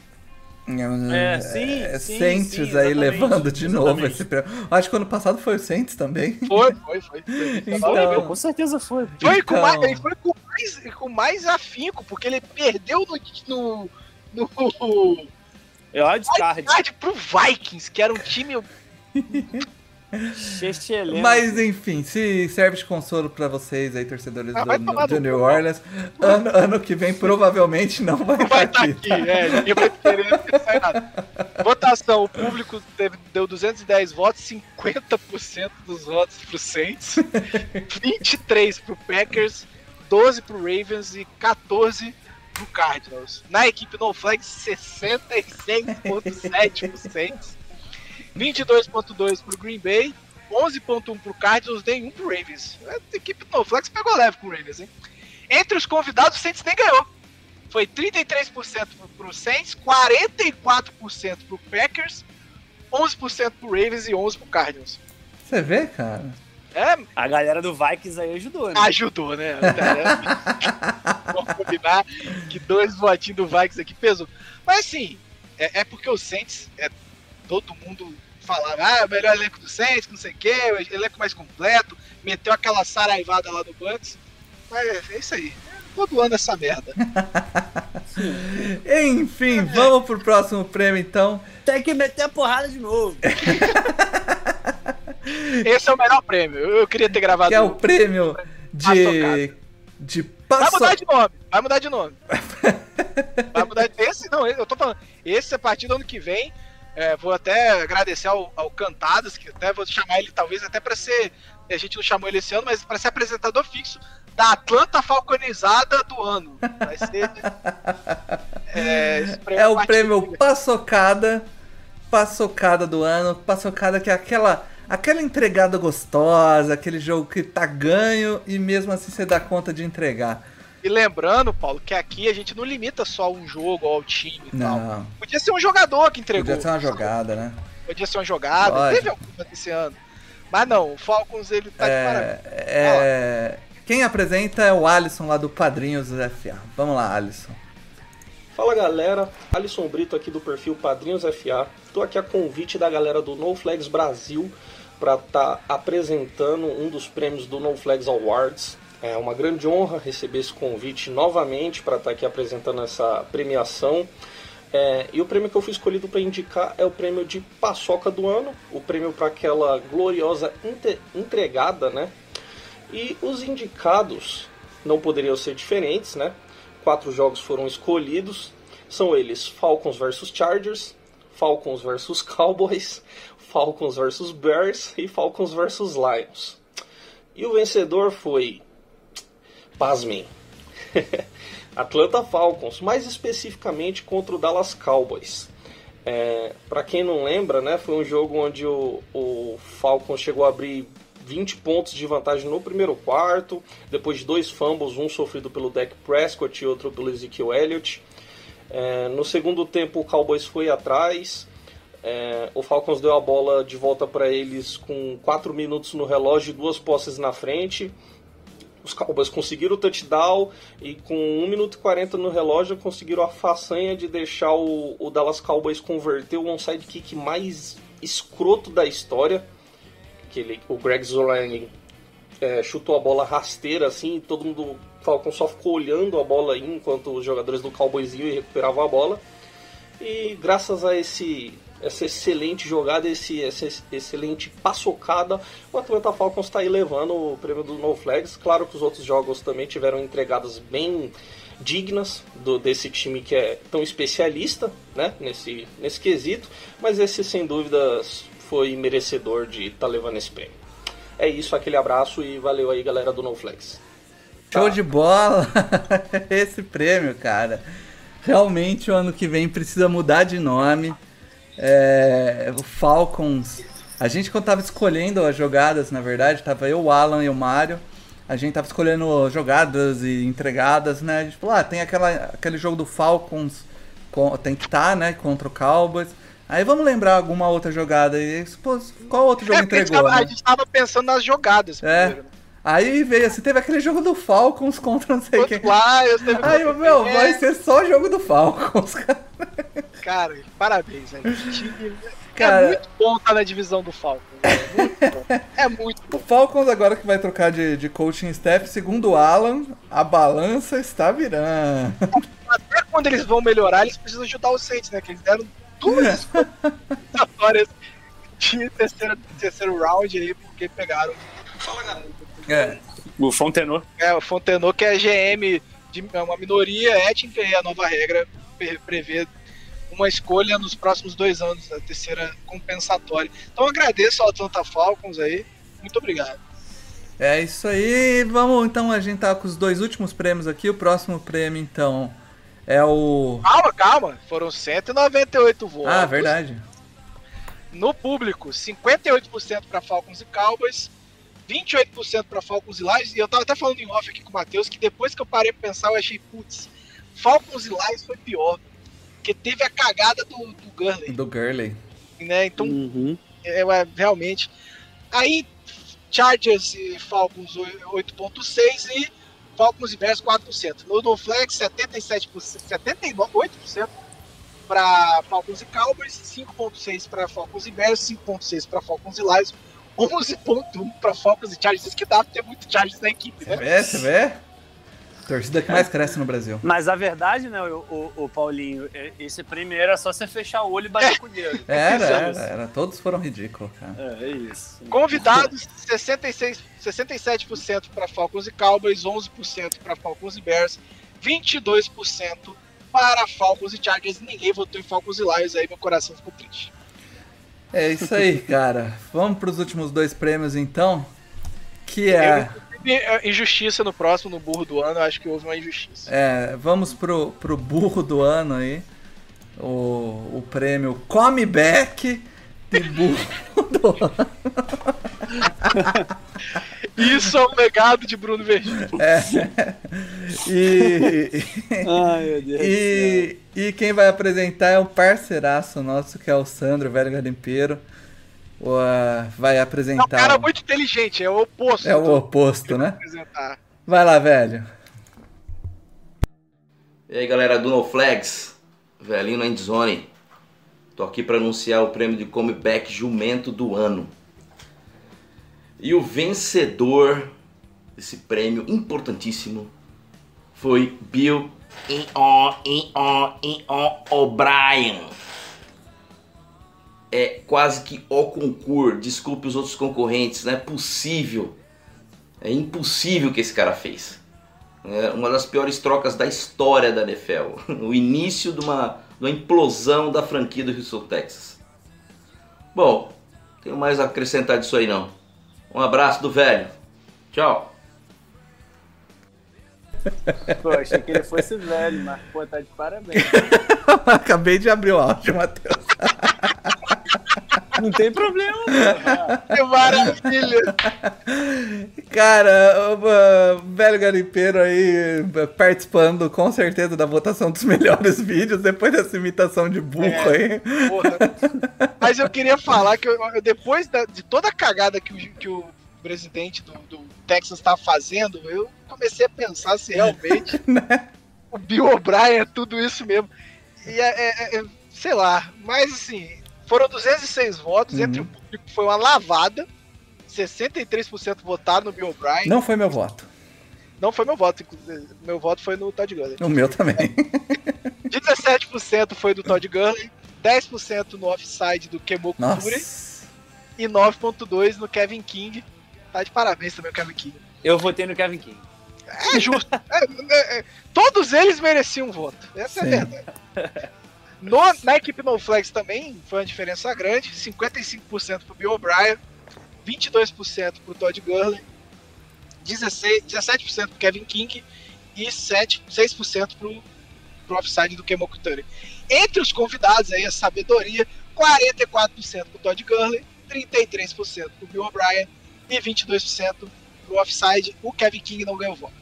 É, sim, é, sim, Saints sim, aí levando de novo exatamente. esse prêmio. Acho que ano passado foi o Saints também. Foi, foi, foi. foi. Então- Com certeza foi. Foi, com Então- mais, ele foi com mais, com mais afinco, porque ele perdeu no. no, no É wildcard. Wildcard pro Vikings, que era um time. Chechelento. Mas enfim, se serve de consolo pra vocês aí, torcedores Ah, do, do New Orleans, ano, ano que vem provavelmente não vai estar Vai estar aqui. aqui, é, ninguém vai querer em nada. Votação: o público teve, deu 210 votos, 50% dos votos pro Saints, 23 pro Packers, 12 pro Ravens e 14 pro Cardinals. Na equipe No Flag, 66,7 pro Saints, 22,2 pro Green Bay, 11,1 pro Cardinals, nenhum pro Ravens. A equipe do No Flex pegou leve com o Ravens, hein? Entre os convidados, o Saints nem ganhou. Foi 33% pro, pro Saints, 44% pro Packers, 11% pro Ravens e 11% pro Cardinals. Você vê, cara? É, A galera do Vikings aí ajudou, né? ajudou, né? <laughs> Vamos combinar que dois votinhos do Vikings aqui pesou. Mas assim, é, é porque o Saints, é, todo mundo falava, ah, é o melhor elenco do Saints, que não sei o quê, o elenco mais completo, meteu aquela saraivada lá do Bucks. Mas é isso aí. Todo ano essa merda. <laughs> Enfim, vamos pro próximo prêmio então. Tem que meter a porrada de novo. <laughs> Esse é o melhor prêmio. Eu, queria ter gravado. Que é o prêmio de. Paçocada. De Vai passo... mudar de nome, vai mudar de nome. <laughs> vai mudar de... Esse não, eu tô falando. Esse é a partir do ano que vem. É, vou até agradecer ao, ao Cantadas, que até vou chamar ele talvez até pra ser. A gente não chamou ele esse ano, mas pra ser apresentador fixo da Atlanta Falconizada do ano. Vai ser. <laughs> É, É o prêmio Paçocada. Paçocada do ano. Paçocada que é aquela. Aquela entregada gostosa, aquele jogo que tá ganho e mesmo assim você dá conta de entregar. E lembrando, Paulo, que aqui a gente não limita só um jogo ao time e tal. Não, Podia ser um jogador que entregou. podia ser uma jogada, né? Podia ser uma jogada. Lógico. Teve alguma esse ano. Mas não, o Falcons ele tá de parabéns. É, é, quem apresenta é o Alisson lá do Padrinhos do FA. Vamos lá, Alisson. Fala galera, Alisson Brito aqui do perfil Padrinhos FA. Tô aqui a convite da galera do No Flags Brasil para estar apresentando um dos prêmios do No Flags Awards. É uma grande honra receber esse convite novamente para estar aqui apresentando essa premiação. É, e o prêmio que eu fui escolhido para indicar é o prêmio de paçoca do ano, o prêmio para aquela gloriosa entregada, né? E os indicados não poderiam ser diferentes, né? Quatro jogos foram escolhidos. São eles Falcons versus Chargers, Falcons versus Cowboys, Falcons versus Bears e Falcons versus Lions. E o vencedor foi, pasmem, <laughs> Atlanta Falcons, mais especificamente contra o Dallas Cowboys. É, para quem não lembra, né, foi um jogo onde o, o Falcons chegou a abrir 20 pontos de vantagem no primeiro quarto, depois de dois fumbles, um sofrido pelo Dak Prescott e outro pelo Ezekiel Elliott. É, no segundo tempo, o Cowboys foi atrás. É, o Falcons deu a bola de volta para eles com 4 minutos no relógio e duas posses na frente. Os Cowboys conseguiram o touchdown e com 1 minuto e 40 no relógio conseguiram a façanha de deixar o, o Dallas Cowboys converter o onside kick mais escroto da história. Que ele, o Greg Zolang é, chutou a bola rasteira assim e todo mundo Falcon só ficou olhando a bola aí enquanto os jogadores do Cowboys iam e recuperavam a bola. E graças a esse essa excelente jogada, esse, essa excelente paçocada, o Atlanta Falcons está aí levando o prêmio do No Flags. Claro que os outros jogos também tiveram entregadas bem dignas do, desse time que é tão especialista né, nesse, nesse quesito, mas esse sem dúvidas foi merecedor de estar tá levando esse prêmio. É isso, aquele abraço e valeu aí galera do No Flags. Show de bola! <laughs> Esse prêmio, cara. Realmente o ano que vem precisa mudar de nome. É, o Falcons A gente, quando tava escolhendo as jogadas, na verdade, tava eu, o Alan e o Mário. A gente tava escolhendo jogadas e entregadas, né? A gente falou, ah, tem aquela, aquele jogo do Falcons, tem que estar, tá, né? Contra o Cowboys. Aí vamos lembrar alguma outra jogada aí. Qual outro jogo é, entregou? A gente, tava, né? a gente tava pensando nas jogadas. É. Primeiro, né? Aí veio assim, teve aquele jogo do Falcons contra não sei quem. Lions, teve Aí, meu, é. vai ser só jogo do Falcons, <laughs> cara. Cara, parabéns, velho. Cara, é muito bom estar na divisão do Falcons. É muito bom. É muito bom. O Falcons agora que vai trocar de, de coaching staff, segundo o Alan, a balança está virando. Até quando eles vão melhorar, eles precisam ajudar os Saints, né? Que eles deram duas vitórias de terceiro, terceiro round aí, porque pegaram. Fala, galera. É. O Fontenot. É, o Fontenot que é GM de uma minoria étnica e a nova regra prevê uma escolha nos próximos dois anos, a terceira compensatória. Então agradeço ao Atlanta Falcons aí. Muito obrigado. É isso aí. Vamos então a gente tá com os dois últimos prêmios aqui. O próximo prêmio, então, é o. Calma, calma. Foram 198 votos. Ah, verdade. No público, 58% para Falcons e Cowboys, 28% para Falcons e Lions. E eu tava até falando em off aqui com o Matheus que depois que eu parei pra pensar, eu achei, putz, Falcons e Lions foi pior. Porque teve a cagada do, do Gurley. Do Gurley. Né? Então, uhum. é, é, realmente. Aí, Chargers e Falcons 8,6% e Falcons e Bears 4%. No, no Flex, 77%, 78% para Falcons e Cowboys, 5,6% para Falcons e Bears, 5,6% para Falcons e Lions 11.1 para Falcons e Chargers. Isso que dá pra ter muito Chargers na equipe, né? Você vê, você vê? Torcida que mais cresce no Brasil. Mas a verdade, né, o, o, o Paulinho, esse primeiro era só você fechar o olho e bater é. com o dedo. Era, era, era, Todos foram ridículos, cara. É, é isso. Convidados, 66, 67% para Falcons e Cowboys, 11% para Falcons e Bears, 22% para Falcons e Chargers. Ninguém votou em Falcons e Lions, aí meu coração ficou triste. É isso aí, cara. Vamos para os últimos dois prêmios então. Que é. é. Injustiça no próximo, no burro do ano, eu acho que houve uma injustiça. É, vamos pro, pro burro do ano aí. O, o prêmio Comeback de <laughs> burro do ano. Isso é um legado de Bruno Vergil. É. E, Ai, meu Deus e, e quem vai apresentar é um parceiraço nosso, que é o Sandro, velho garimpeiro. Uh, vai apresentar. É um cara muito inteligente, é o oposto. É o oposto, né? Vai lá, velho. E aí, galera do No Flags, velhinho na Endzone. Tô aqui para anunciar o prêmio de comeback jumento do ano. E o vencedor desse prêmio importantíssimo foi Bill O'Brien. É quase que o concurso, desculpe os outros concorrentes, não é possível, é impossível que esse cara fez. É uma das piores trocas da história da NFL. <laughs> O início de uma, de uma implosão da franquia do Houston, Texas. Bom, tenho mais a acrescentar disso aí não. Um abraço do velho. Tchau. <laughs> Pô, achei que ele fosse velho, mas pô, tá de parabéns. <laughs> Acabei de abrir o áudio, Matheus. Não tem problema, Que maravilha! Cara, o velho garimpeiro aí participando com certeza da votação dos <laughs> melhores vídeos depois dessa imitação de burro é, aí. Porra. Mas eu queria falar que eu, depois da, de toda a cagada que o, que o presidente do, do Texas tá fazendo, eu comecei a pensar se realmente <laughs> né? o Bill O'Brien é tudo isso mesmo. E é, é, é sei lá, mas assim, foram 206 votos, uhum. entre o público foi uma lavada. 63% votaram no Bill O'Brien. Não foi meu voto. Não foi meu voto, meu voto foi no Todd Gurley. O meu também. <laughs> 17% foi do Todd Gurley, 10% no offside do Kemo Kure e 9.2 no Kevin King. Tá de parabéns também o Kevin King. Eu votei no Kevin King. É justo. é, é, é, todos eles mereciam um voto. Essa Sim. é a verdade. <laughs> No, na equipe No Flex também foi uma diferença grande: 55% pro Bill O'Brien, 22% pro Todd Gurley, 16, 17% pro Kevin King e 7, 6% pro, pro offside do Kemokuturi. Entre os convidados aí, a sabedoria, 44% pro Todd Gurley, 33% pro Bill O'Brien e 22% pro offside. O Kevin King não ganhou voto.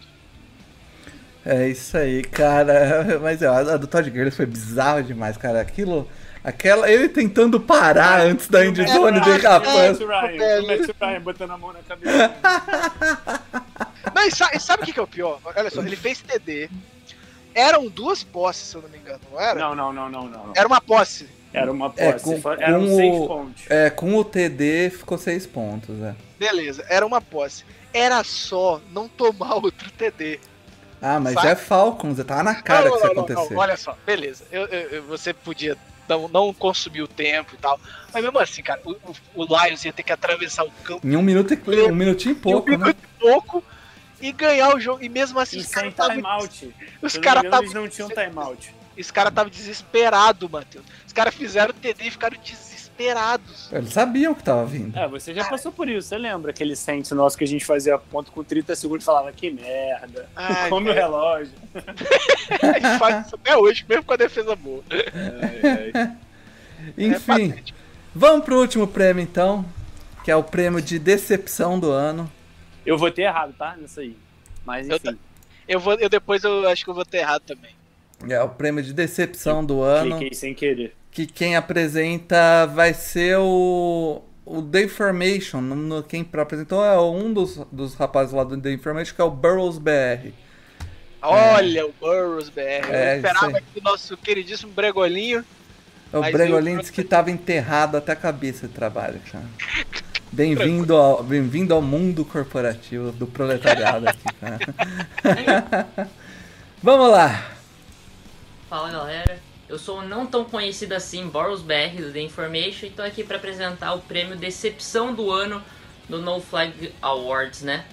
É isso aí, cara. <laughs> Mas ó, a do Todd Gurley foi bizarro demais, cara. Aquilo. Aquela, ele tentando parar antes da endzone de rapaz. O Matt Ryan botando a mão na cabeça. <laughs> E sabe, sabe o que, que é o pior? Olha só, ele fez TD. Eram duas posses, se eu não me engano, não era? Não, não, não, não, não. Era uma posse. Era uma é, posse. É, com, Eram com seis o, pontos. É, com o TD ficou seis pontos, é. Beleza, era uma posse. Era só não tomar <laughs> outro TD. Ah, mas sabe? é Falcons, tá na cara não, que isso não, acontecer. olha só, beleza. Eu, eu, você podia não, não consumir o tempo e tal. Mas mesmo assim, cara, o, o Lions ia ter que atravessar o campo. Em um minuto e um minutinho e pouco, um minuto né? e pouco e ganhar o jogo. E mesmo assim, e os caras timeout. Os caras Eles não tinham timeout. Os caras estavam desesperados, Matheus. Os caras fizeram o TD e ficaram desesperados. Eles sabiam que tava vindo. É, você já passou por isso. Você lembra aquele Saints nosso que a gente fazia ponto com 30 segundos e falava que merda. Ai, <laughs> come o relógio. <laughs> a gente faz isso até hoje, mesmo com a defesa boa. Ai, <laughs> ai. Enfim, é vamos pro último prêmio então, que é o prêmio de decepção do ano. Eu vou ter errado, tá? Nisso aí. Mas enfim. Eu, eu, vou, eu depois eu acho que eu vou ter errado também. É o prêmio de decepção do ano. Cliquei sem querer. Que quem apresenta vai ser o. O The Information. No, quem apresentou é um dos, dos rapazes lá do The Information, que é o Burrows BR. Olha, é. o Burrows BR. É, eu esperava que o nosso queridíssimo Bregolinho. O Bregolinho disse que estava enterrado até a cabeça de trabalho, cara. <laughs> Bem-vindo ao, bem ao mundo corporativo do proletariado aqui, cara. <laughs> Vamos lá. Fala galera, eu sou não tão conhecido assim, Boros BR do The Information e tô aqui para apresentar o prêmio Decepção do Ano do No Flag Awards, né?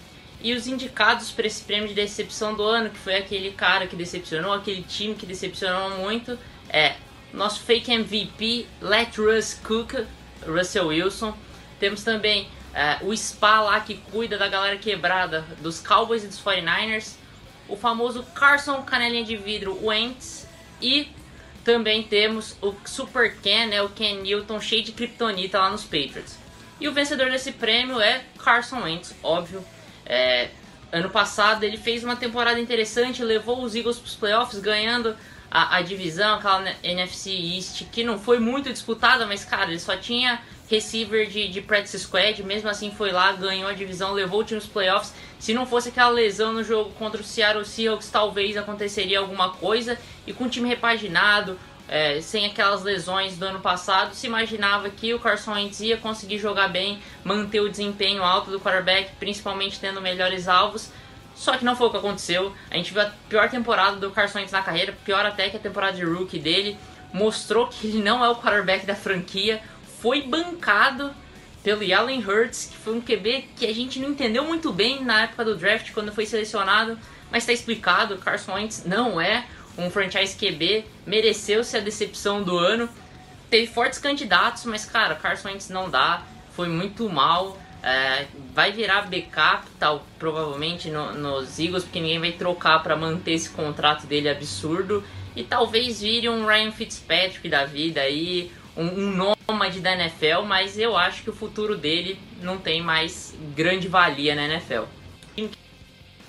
E os indicados para esse prêmio de decepção do ano, que foi aquele cara que decepcionou, aquele time que decepcionou muito, é nosso fake MVP, Let Russ Cook, Russell Wilson. Temos também é, o Spa lá que cuida da galera quebrada dos Cowboys e dos 49ers. O famoso Carson Canelinha de Vidro Wentz. E também temos o Super Ken, né, o Ken Newton, cheio de kryptonita lá nos Patriots. E o vencedor desse prêmio é Carson Wentz, óbvio. É, ano passado ele fez uma temporada interessante, levou os Eagles para os playoffs, ganhando a, a, divisão, aquela NFC East, que não foi muito disputada, mas cara, ele só tinha receiver de, de practice squad, mesmo assim foi lá, ganhou a divisão, levou o time nos playoffs. Se não fosse aquela lesão no jogo contra o Seattle Seahawks, talvez aconteceria alguma coisa. E com o time repaginado, é, sem aquelas lesões do ano passado, se imaginava que o Carson Wentz ia conseguir jogar bem, manter o desempenho alto do quarterback, principalmente tendo melhores alvos. Só que não foi o que aconteceu. A gente viu a pior temporada do Carson Wentz na carreira, pior até que a temporada de rookie dele. Mostrou que ele não é o quarterback da franquia foi bancado pelo Allen Hurts, que foi um QB que a gente não entendeu muito bem na época do draft, quando foi selecionado, mas está explicado, Carson Wentz não é um franchise QB, mereceu-se a decepção do ano, teve fortes candidatos, mas cara, Carson Wentz não dá, foi muito mal, é, vai virar backup, tal, provavelmente no, nos Eagles, porque ninguém vai trocar para manter esse contrato dele absurdo, e talvez vire um Ryan Fitzpatrick da vida aí, um, um nômade da NFL, mas eu acho que o futuro dele não tem mais grande valia na NFL.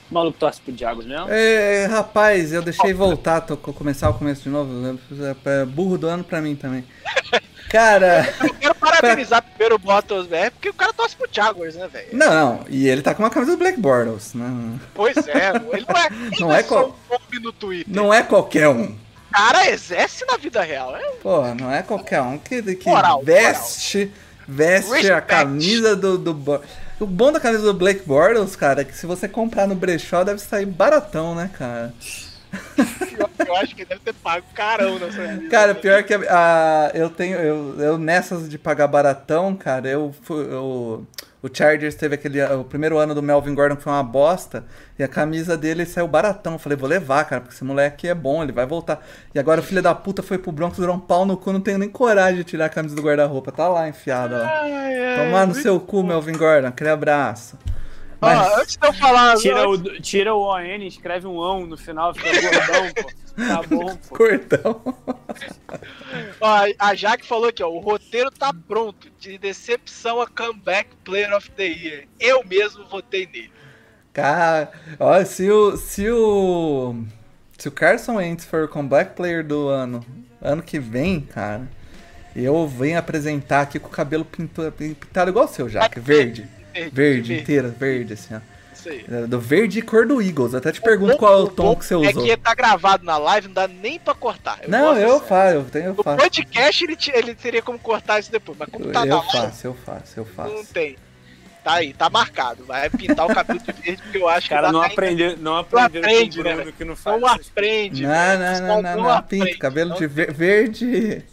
O maluco torce pro Diagos mesmo? É, rapaz, eu deixei voltar, tô, começar o começo de novo. É, é burro do ano pra mim também. <laughs> Cara. Eu quero parabenizar pra... primeiro o Bottas, velho, porque o cara torce pro Jaguars, né, velho? Não, não, e ele tá com uma camisa do Black Bortles, né? Pois é, ele não é. Ele não, é, qual... no Twitter. Não é qualquer um cara exerce na vida real. É... Pô, não é qualquer um que, que moral, veste, moral. veste a camisa do, do. O bom da camisa do Blake Bortles, cara, é que se você comprar no brechó deve sair baratão, né, cara? eu, acho que deve ter pago carão nessa <laughs> Cara, pior que a, a, eu tenho. Eu, eu nessas de pagar baratão, cara, eu, eu o Chargers teve aquele. O primeiro ano do Melvin Gordon que foi uma bosta. E a camisa dele saiu baratão. Eu falei, vou levar, cara, porque esse moleque é bom, ele vai voltar. E agora o filho da puta foi pro Broncos, durou um pau no cu, não tenho nem coragem de tirar a camisa do guarda-roupa. Tá lá enfiada, ó. Tomar no seu cu, Melvin Gordon. Aquele abraço. Mas... Ah, antes de eu falar. Tira, o, tira o ON, escreve um ão no final, fica gordão, pô. Tá bom, pô. <laughs> Gordão. ó, a Jaque falou aqui, ó, o roteiro tá pronto, de decepção a comeback player of the year. Eu mesmo votei nele. Cara, ó, se o se o se o Carson Wentz for o comeback player do ano, ano que vem, cara, eu venho apresentar aqui com o cabelo pintado, pintado igual o seu, Jaque, verde. Verde, verde, inteira, verde, assim, ó. Isso aí. É, do verde e cor do Eagles. Até te pergunto o qual é o tom que você é usou. É que tá gravado na live, não dá nem pra cortar. Eu não, eu faço, eu tenho, eu faço. No podcast ele, ele teria como cortar isso depois, mas como tá eu na live... Eu faço, eu faço, eu faço. Não tem. Tá aí, tá marcado. Vai pintar o cabelo de verde, porque eu acho cara que. Cara, não, aprendeu, não aprendeu não aprende, né? que não faz. Não aprende. Não, não, não, não, não, não, pinta. Cabelo de verde.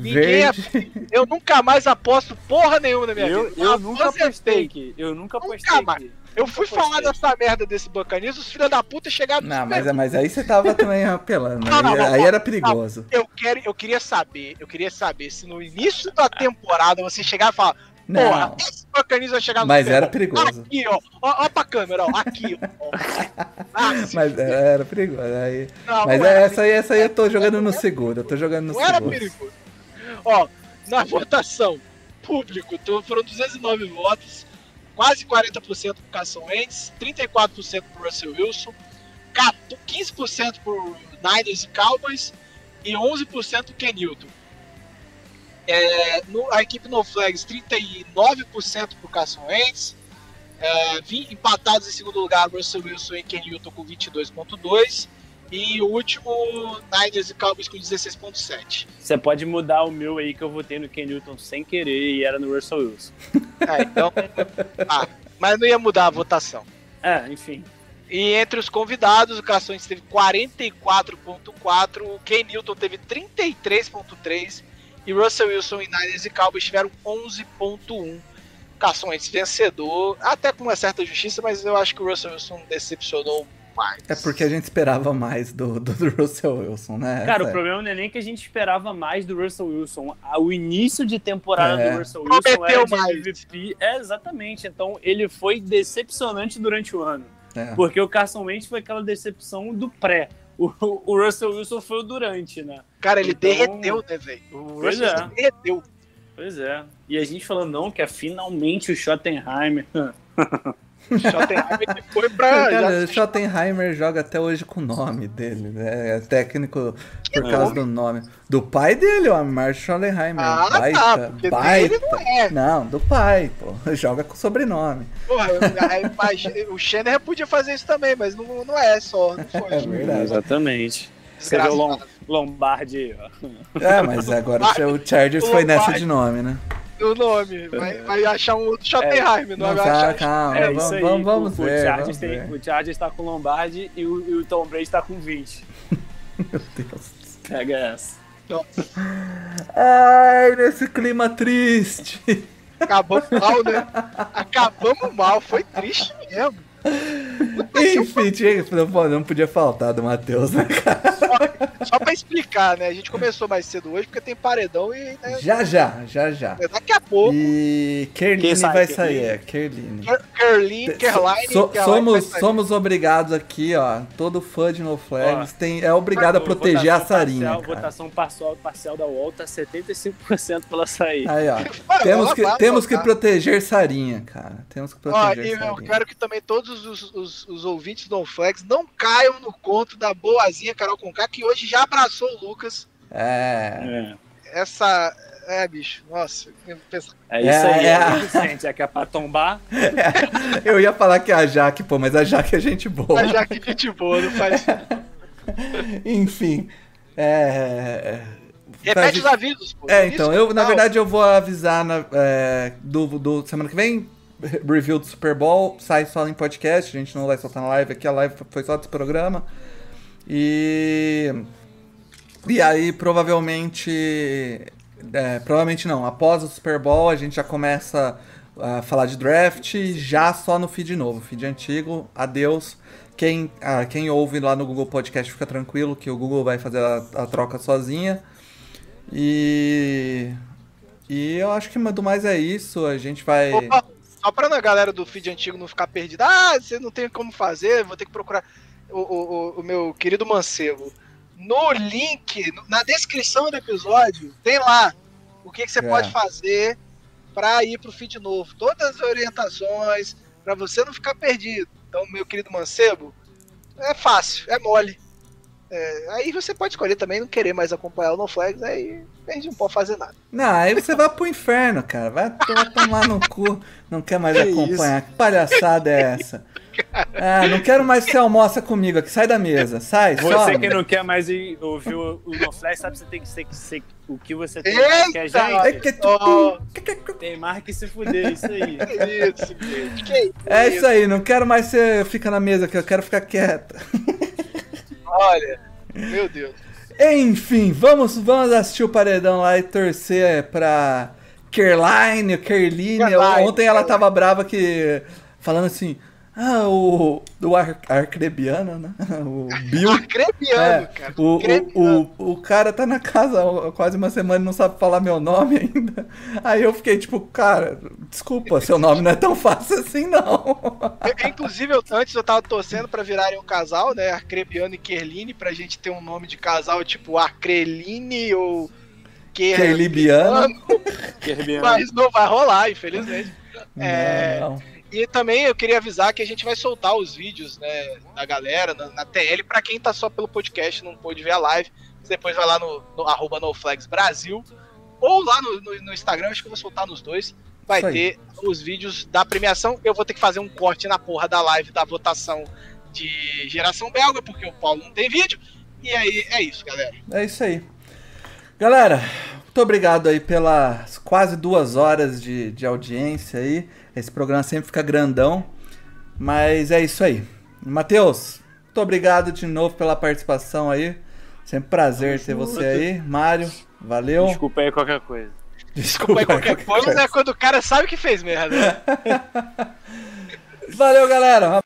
Ninguém Verde. Eu nunca mais aposto porra nenhuma na minha eu, vida. Eu nunca apostei aqui. Eu nunca apostei nunca aqui. Eu fui falar dessa merda desse Buccaneers, os filhos da puta chegaram Não, mas, mas aí você tava também apelando. Não, não, não, aí era perigoso. eu, quero, eu queria saber, eu queria saber se no início da temporada você chegar e falar. Não. Porra, esse Buccaneers vai chegar no Mas era perigoso. Aqui, ó. Ó, ó pra câmera, ó. Aqui, ó. <laughs> Ah, mas era, era perigoso. Aí... mas essa aí, essa aí eu tô jogando no seguro. Eu tô jogando no não seguro. Era perigoso. Ó, na votação público, então foram 209 votos, quase 40% pro Carson Wentz, 34% pro Russell Wilson, 15% pro Niners e Cowboys e 11% pro Ken Newton. É, no, a equipe no Flags, 39% pro Carson Wentz, é, 20, empatados em segundo lugar, Russell Wilson e Ken Newton com 22.2%, e o último, Niners e Cowboys com 16.7. Você pode mudar o meu aí que eu votei no Ken Newton sem querer e era no Russell Wilson. É, então. <laughs> ah, mas não ia mudar a votação. É, enfim. E entre os convidados, o Cações teve 44.4, o Ken Newton teve 33.3 e Russell Wilson e Niners e Cowboys tiveram 11.1. Cações vencedor, até com uma certa justiça, mas eu acho que o Russell Wilson decepcionou mais. É porque a gente esperava mais do, do, do Russell Wilson, né? Cara, é. o problema não é nem que a gente esperava mais do Russell Wilson. O início de temporada é. do Russell Wilson Prometeu era de mais. MVP. É, exatamente. Então ele foi decepcionante durante o ano. É. Porque o Carson Wentz foi aquela decepção do pré. O, o Russell Wilson foi o durante, né? Cara, ele Então- derreteu, né, velho? O Pois Russell é. Wilson derreteu. Pois é. E a gente falou, não, que é finalmente o Schottenheimer. <laughs> Schottenheimer foi pra. Cara, Schottenheimer joga até hoje com o nome dele, né? É técnico por Que causa nome? do nome. Do pai dele, o Amar Schottenheimer. Ah, tá, baita, porque baita. dele não é. Não, do pai, pô. <laughs> Joga com sobrenome. Porra, eu- <laughs> o Schenner podia fazer isso também, mas não, não é só. Não foi. É verdade. Exatamente. Você vê o Lom, Lombardi. É, mas agora o Chargers foi nessa de nome, né? O nome. Vai, vai achar um outro Schottenheimer, não, Não, vai calma, achar. calma, É vamos, isso aí. vamos, vamos o, ver. O Chargers, vamos tem, ver. o Chargers tá com Lombardi e o, e o Tom Brady tá com 20. <laughs> Meu Deus. Pega essa. Ai, nesse clima triste. Acabamos mal, né? Acabamos mal, foi triste mesmo. <laughs> Enfim, tinha, não, não podia faltar do Matheus, né, cara? Só pra explicar, né? A gente começou mais cedo hoje porque tem paredão e. Né, Já, já, já, já. Daqui a pouco. E Kerline sai? vai Kerline? sair, é, Kerline. Kerline, Caroline. So- somos, somos obrigados aqui, ó. Todo fã de No Flags tem, é obrigado a proteger a Sarinha. Parcial, cara. votação parcial, parcial da UOL tá 75% pra ela sair. Aí, ó. Temos que, temos que proteger Sarinha, cara. Temos que Ó, proteger e eu Sarinha. quero que também todos os, os, os ouvintes do Flex não caiam no conto da boazinha Carol Conká, que hoje já abraçou o Lucas. É. É, Essa. É, bicho, nossa. eu penso- é isso É, aí, é. é, Vicente, é que é pra tombar. <laughs> Eu ia falar que é a Jaque, pô, mas a Jaque é gente boa. Mas já que gente boa, não faz. <laughs> Enfim. É. Repete os avisos, pô. É, então, eu, na verdade, eu vou avisar na, é, do, do semana que vem. Review do Super Bowl, sai só em podcast, a gente não vai soltar na live aqui, a live foi só desse programa. E. E aí, provavelmente. é, provavelmente não, após o Super Bowl a gente já começa a falar de draft, já só no feed novo, feed antigo, adeus. Quem, ah, quem ouve lá no Google Podcast fica tranquilo que o Google vai fazer a, a troca sozinha. E. E eu acho que do mais é isso. A gente vai. Opa, só pra a galera do feed antigo não ficar perdida. Ah, você não tem como fazer, vou ter que procurar. O, o, o- meu querido mancebo. no link, na descrição do episódio, tem lá o que, que você é. pode fazer para ir pro feed novo. Todas as orientações, para você não ficar perdido. Então, meu querido Mancebo, é fácil, é mole. É, aí você pode escolher também não querer mais acompanhar o No Flags, aí a gente não pode fazer nada. Não, aí você vai pro inferno, cara. Vai, tomar no cu, não quer mais que acompanhar. Isso? Que palhaçada é essa? Ah, não quero mais que você almoça comigo aqui. Sai da mesa, sai. Você sobe. que não quer mais ouvir o, o No Flash, sabe que você tem que ser, ser o que você tem mais que a gente. Oh. Tem mais que se fuder, isso aí. <laughs> Isso, que é isso aí, não quero mais que você fica na mesa aqui, eu quero ficar quieta. Olha, meu Deus. Enfim, vamos, vamos assistir o paredão lá e torcer pra Caroline, Kerline. Ontem ela tava brava que. Falando assim, ah, o. Do Ar Arcrebiano, né? <laughs> O Bill. Arcrebiano, é, cara. O, o, o, o, cara tá na casa há quase uma semana e não sabe falar meu nome <laughs> ainda. Aí eu fiquei tipo, cara, desculpa, seu nome não é tão fácil assim, não. Inclusive, eu, antes eu tava torcendo pra virarem um casal, né? Arcrebiano e Kerline, pra gente ter um nome de casal tipo Arcreline ou. Kerlibiano. <laughs> Mas não vai rolar, infelizmente. Não, é. Não. E também eu queria avisar que a gente vai soltar os vídeos, né, da galera na, na TL, para quem tá só pelo podcast, não pôde ver a live, você depois vai lá no, no arroba NoFlagsBrasil, ou lá no, no, no, Instagram, acho que eu vou soltar nos dois, vai ter os vídeos da premiação, eu vou ter que fazer um corte na porra da live da votação de geração belga, porque o Paulo não tem vídeo, e aí é isso, galera. É isso aí. Galera, muito obrigado aí pelas quase duas horas de, de audiência aí. Esse programa sempre fica grandão. Mas é isso aí. Matheus, muito obrigado de novo pela participação aí. Sempre prazer ter você aí. Mário, valeu. Desculpa aí qualquer coisa. Desculpa, aí qualquer, qualquer coisa, coisa é quando o cara sabe que fez merda. Né? <laughs> valeu, galera.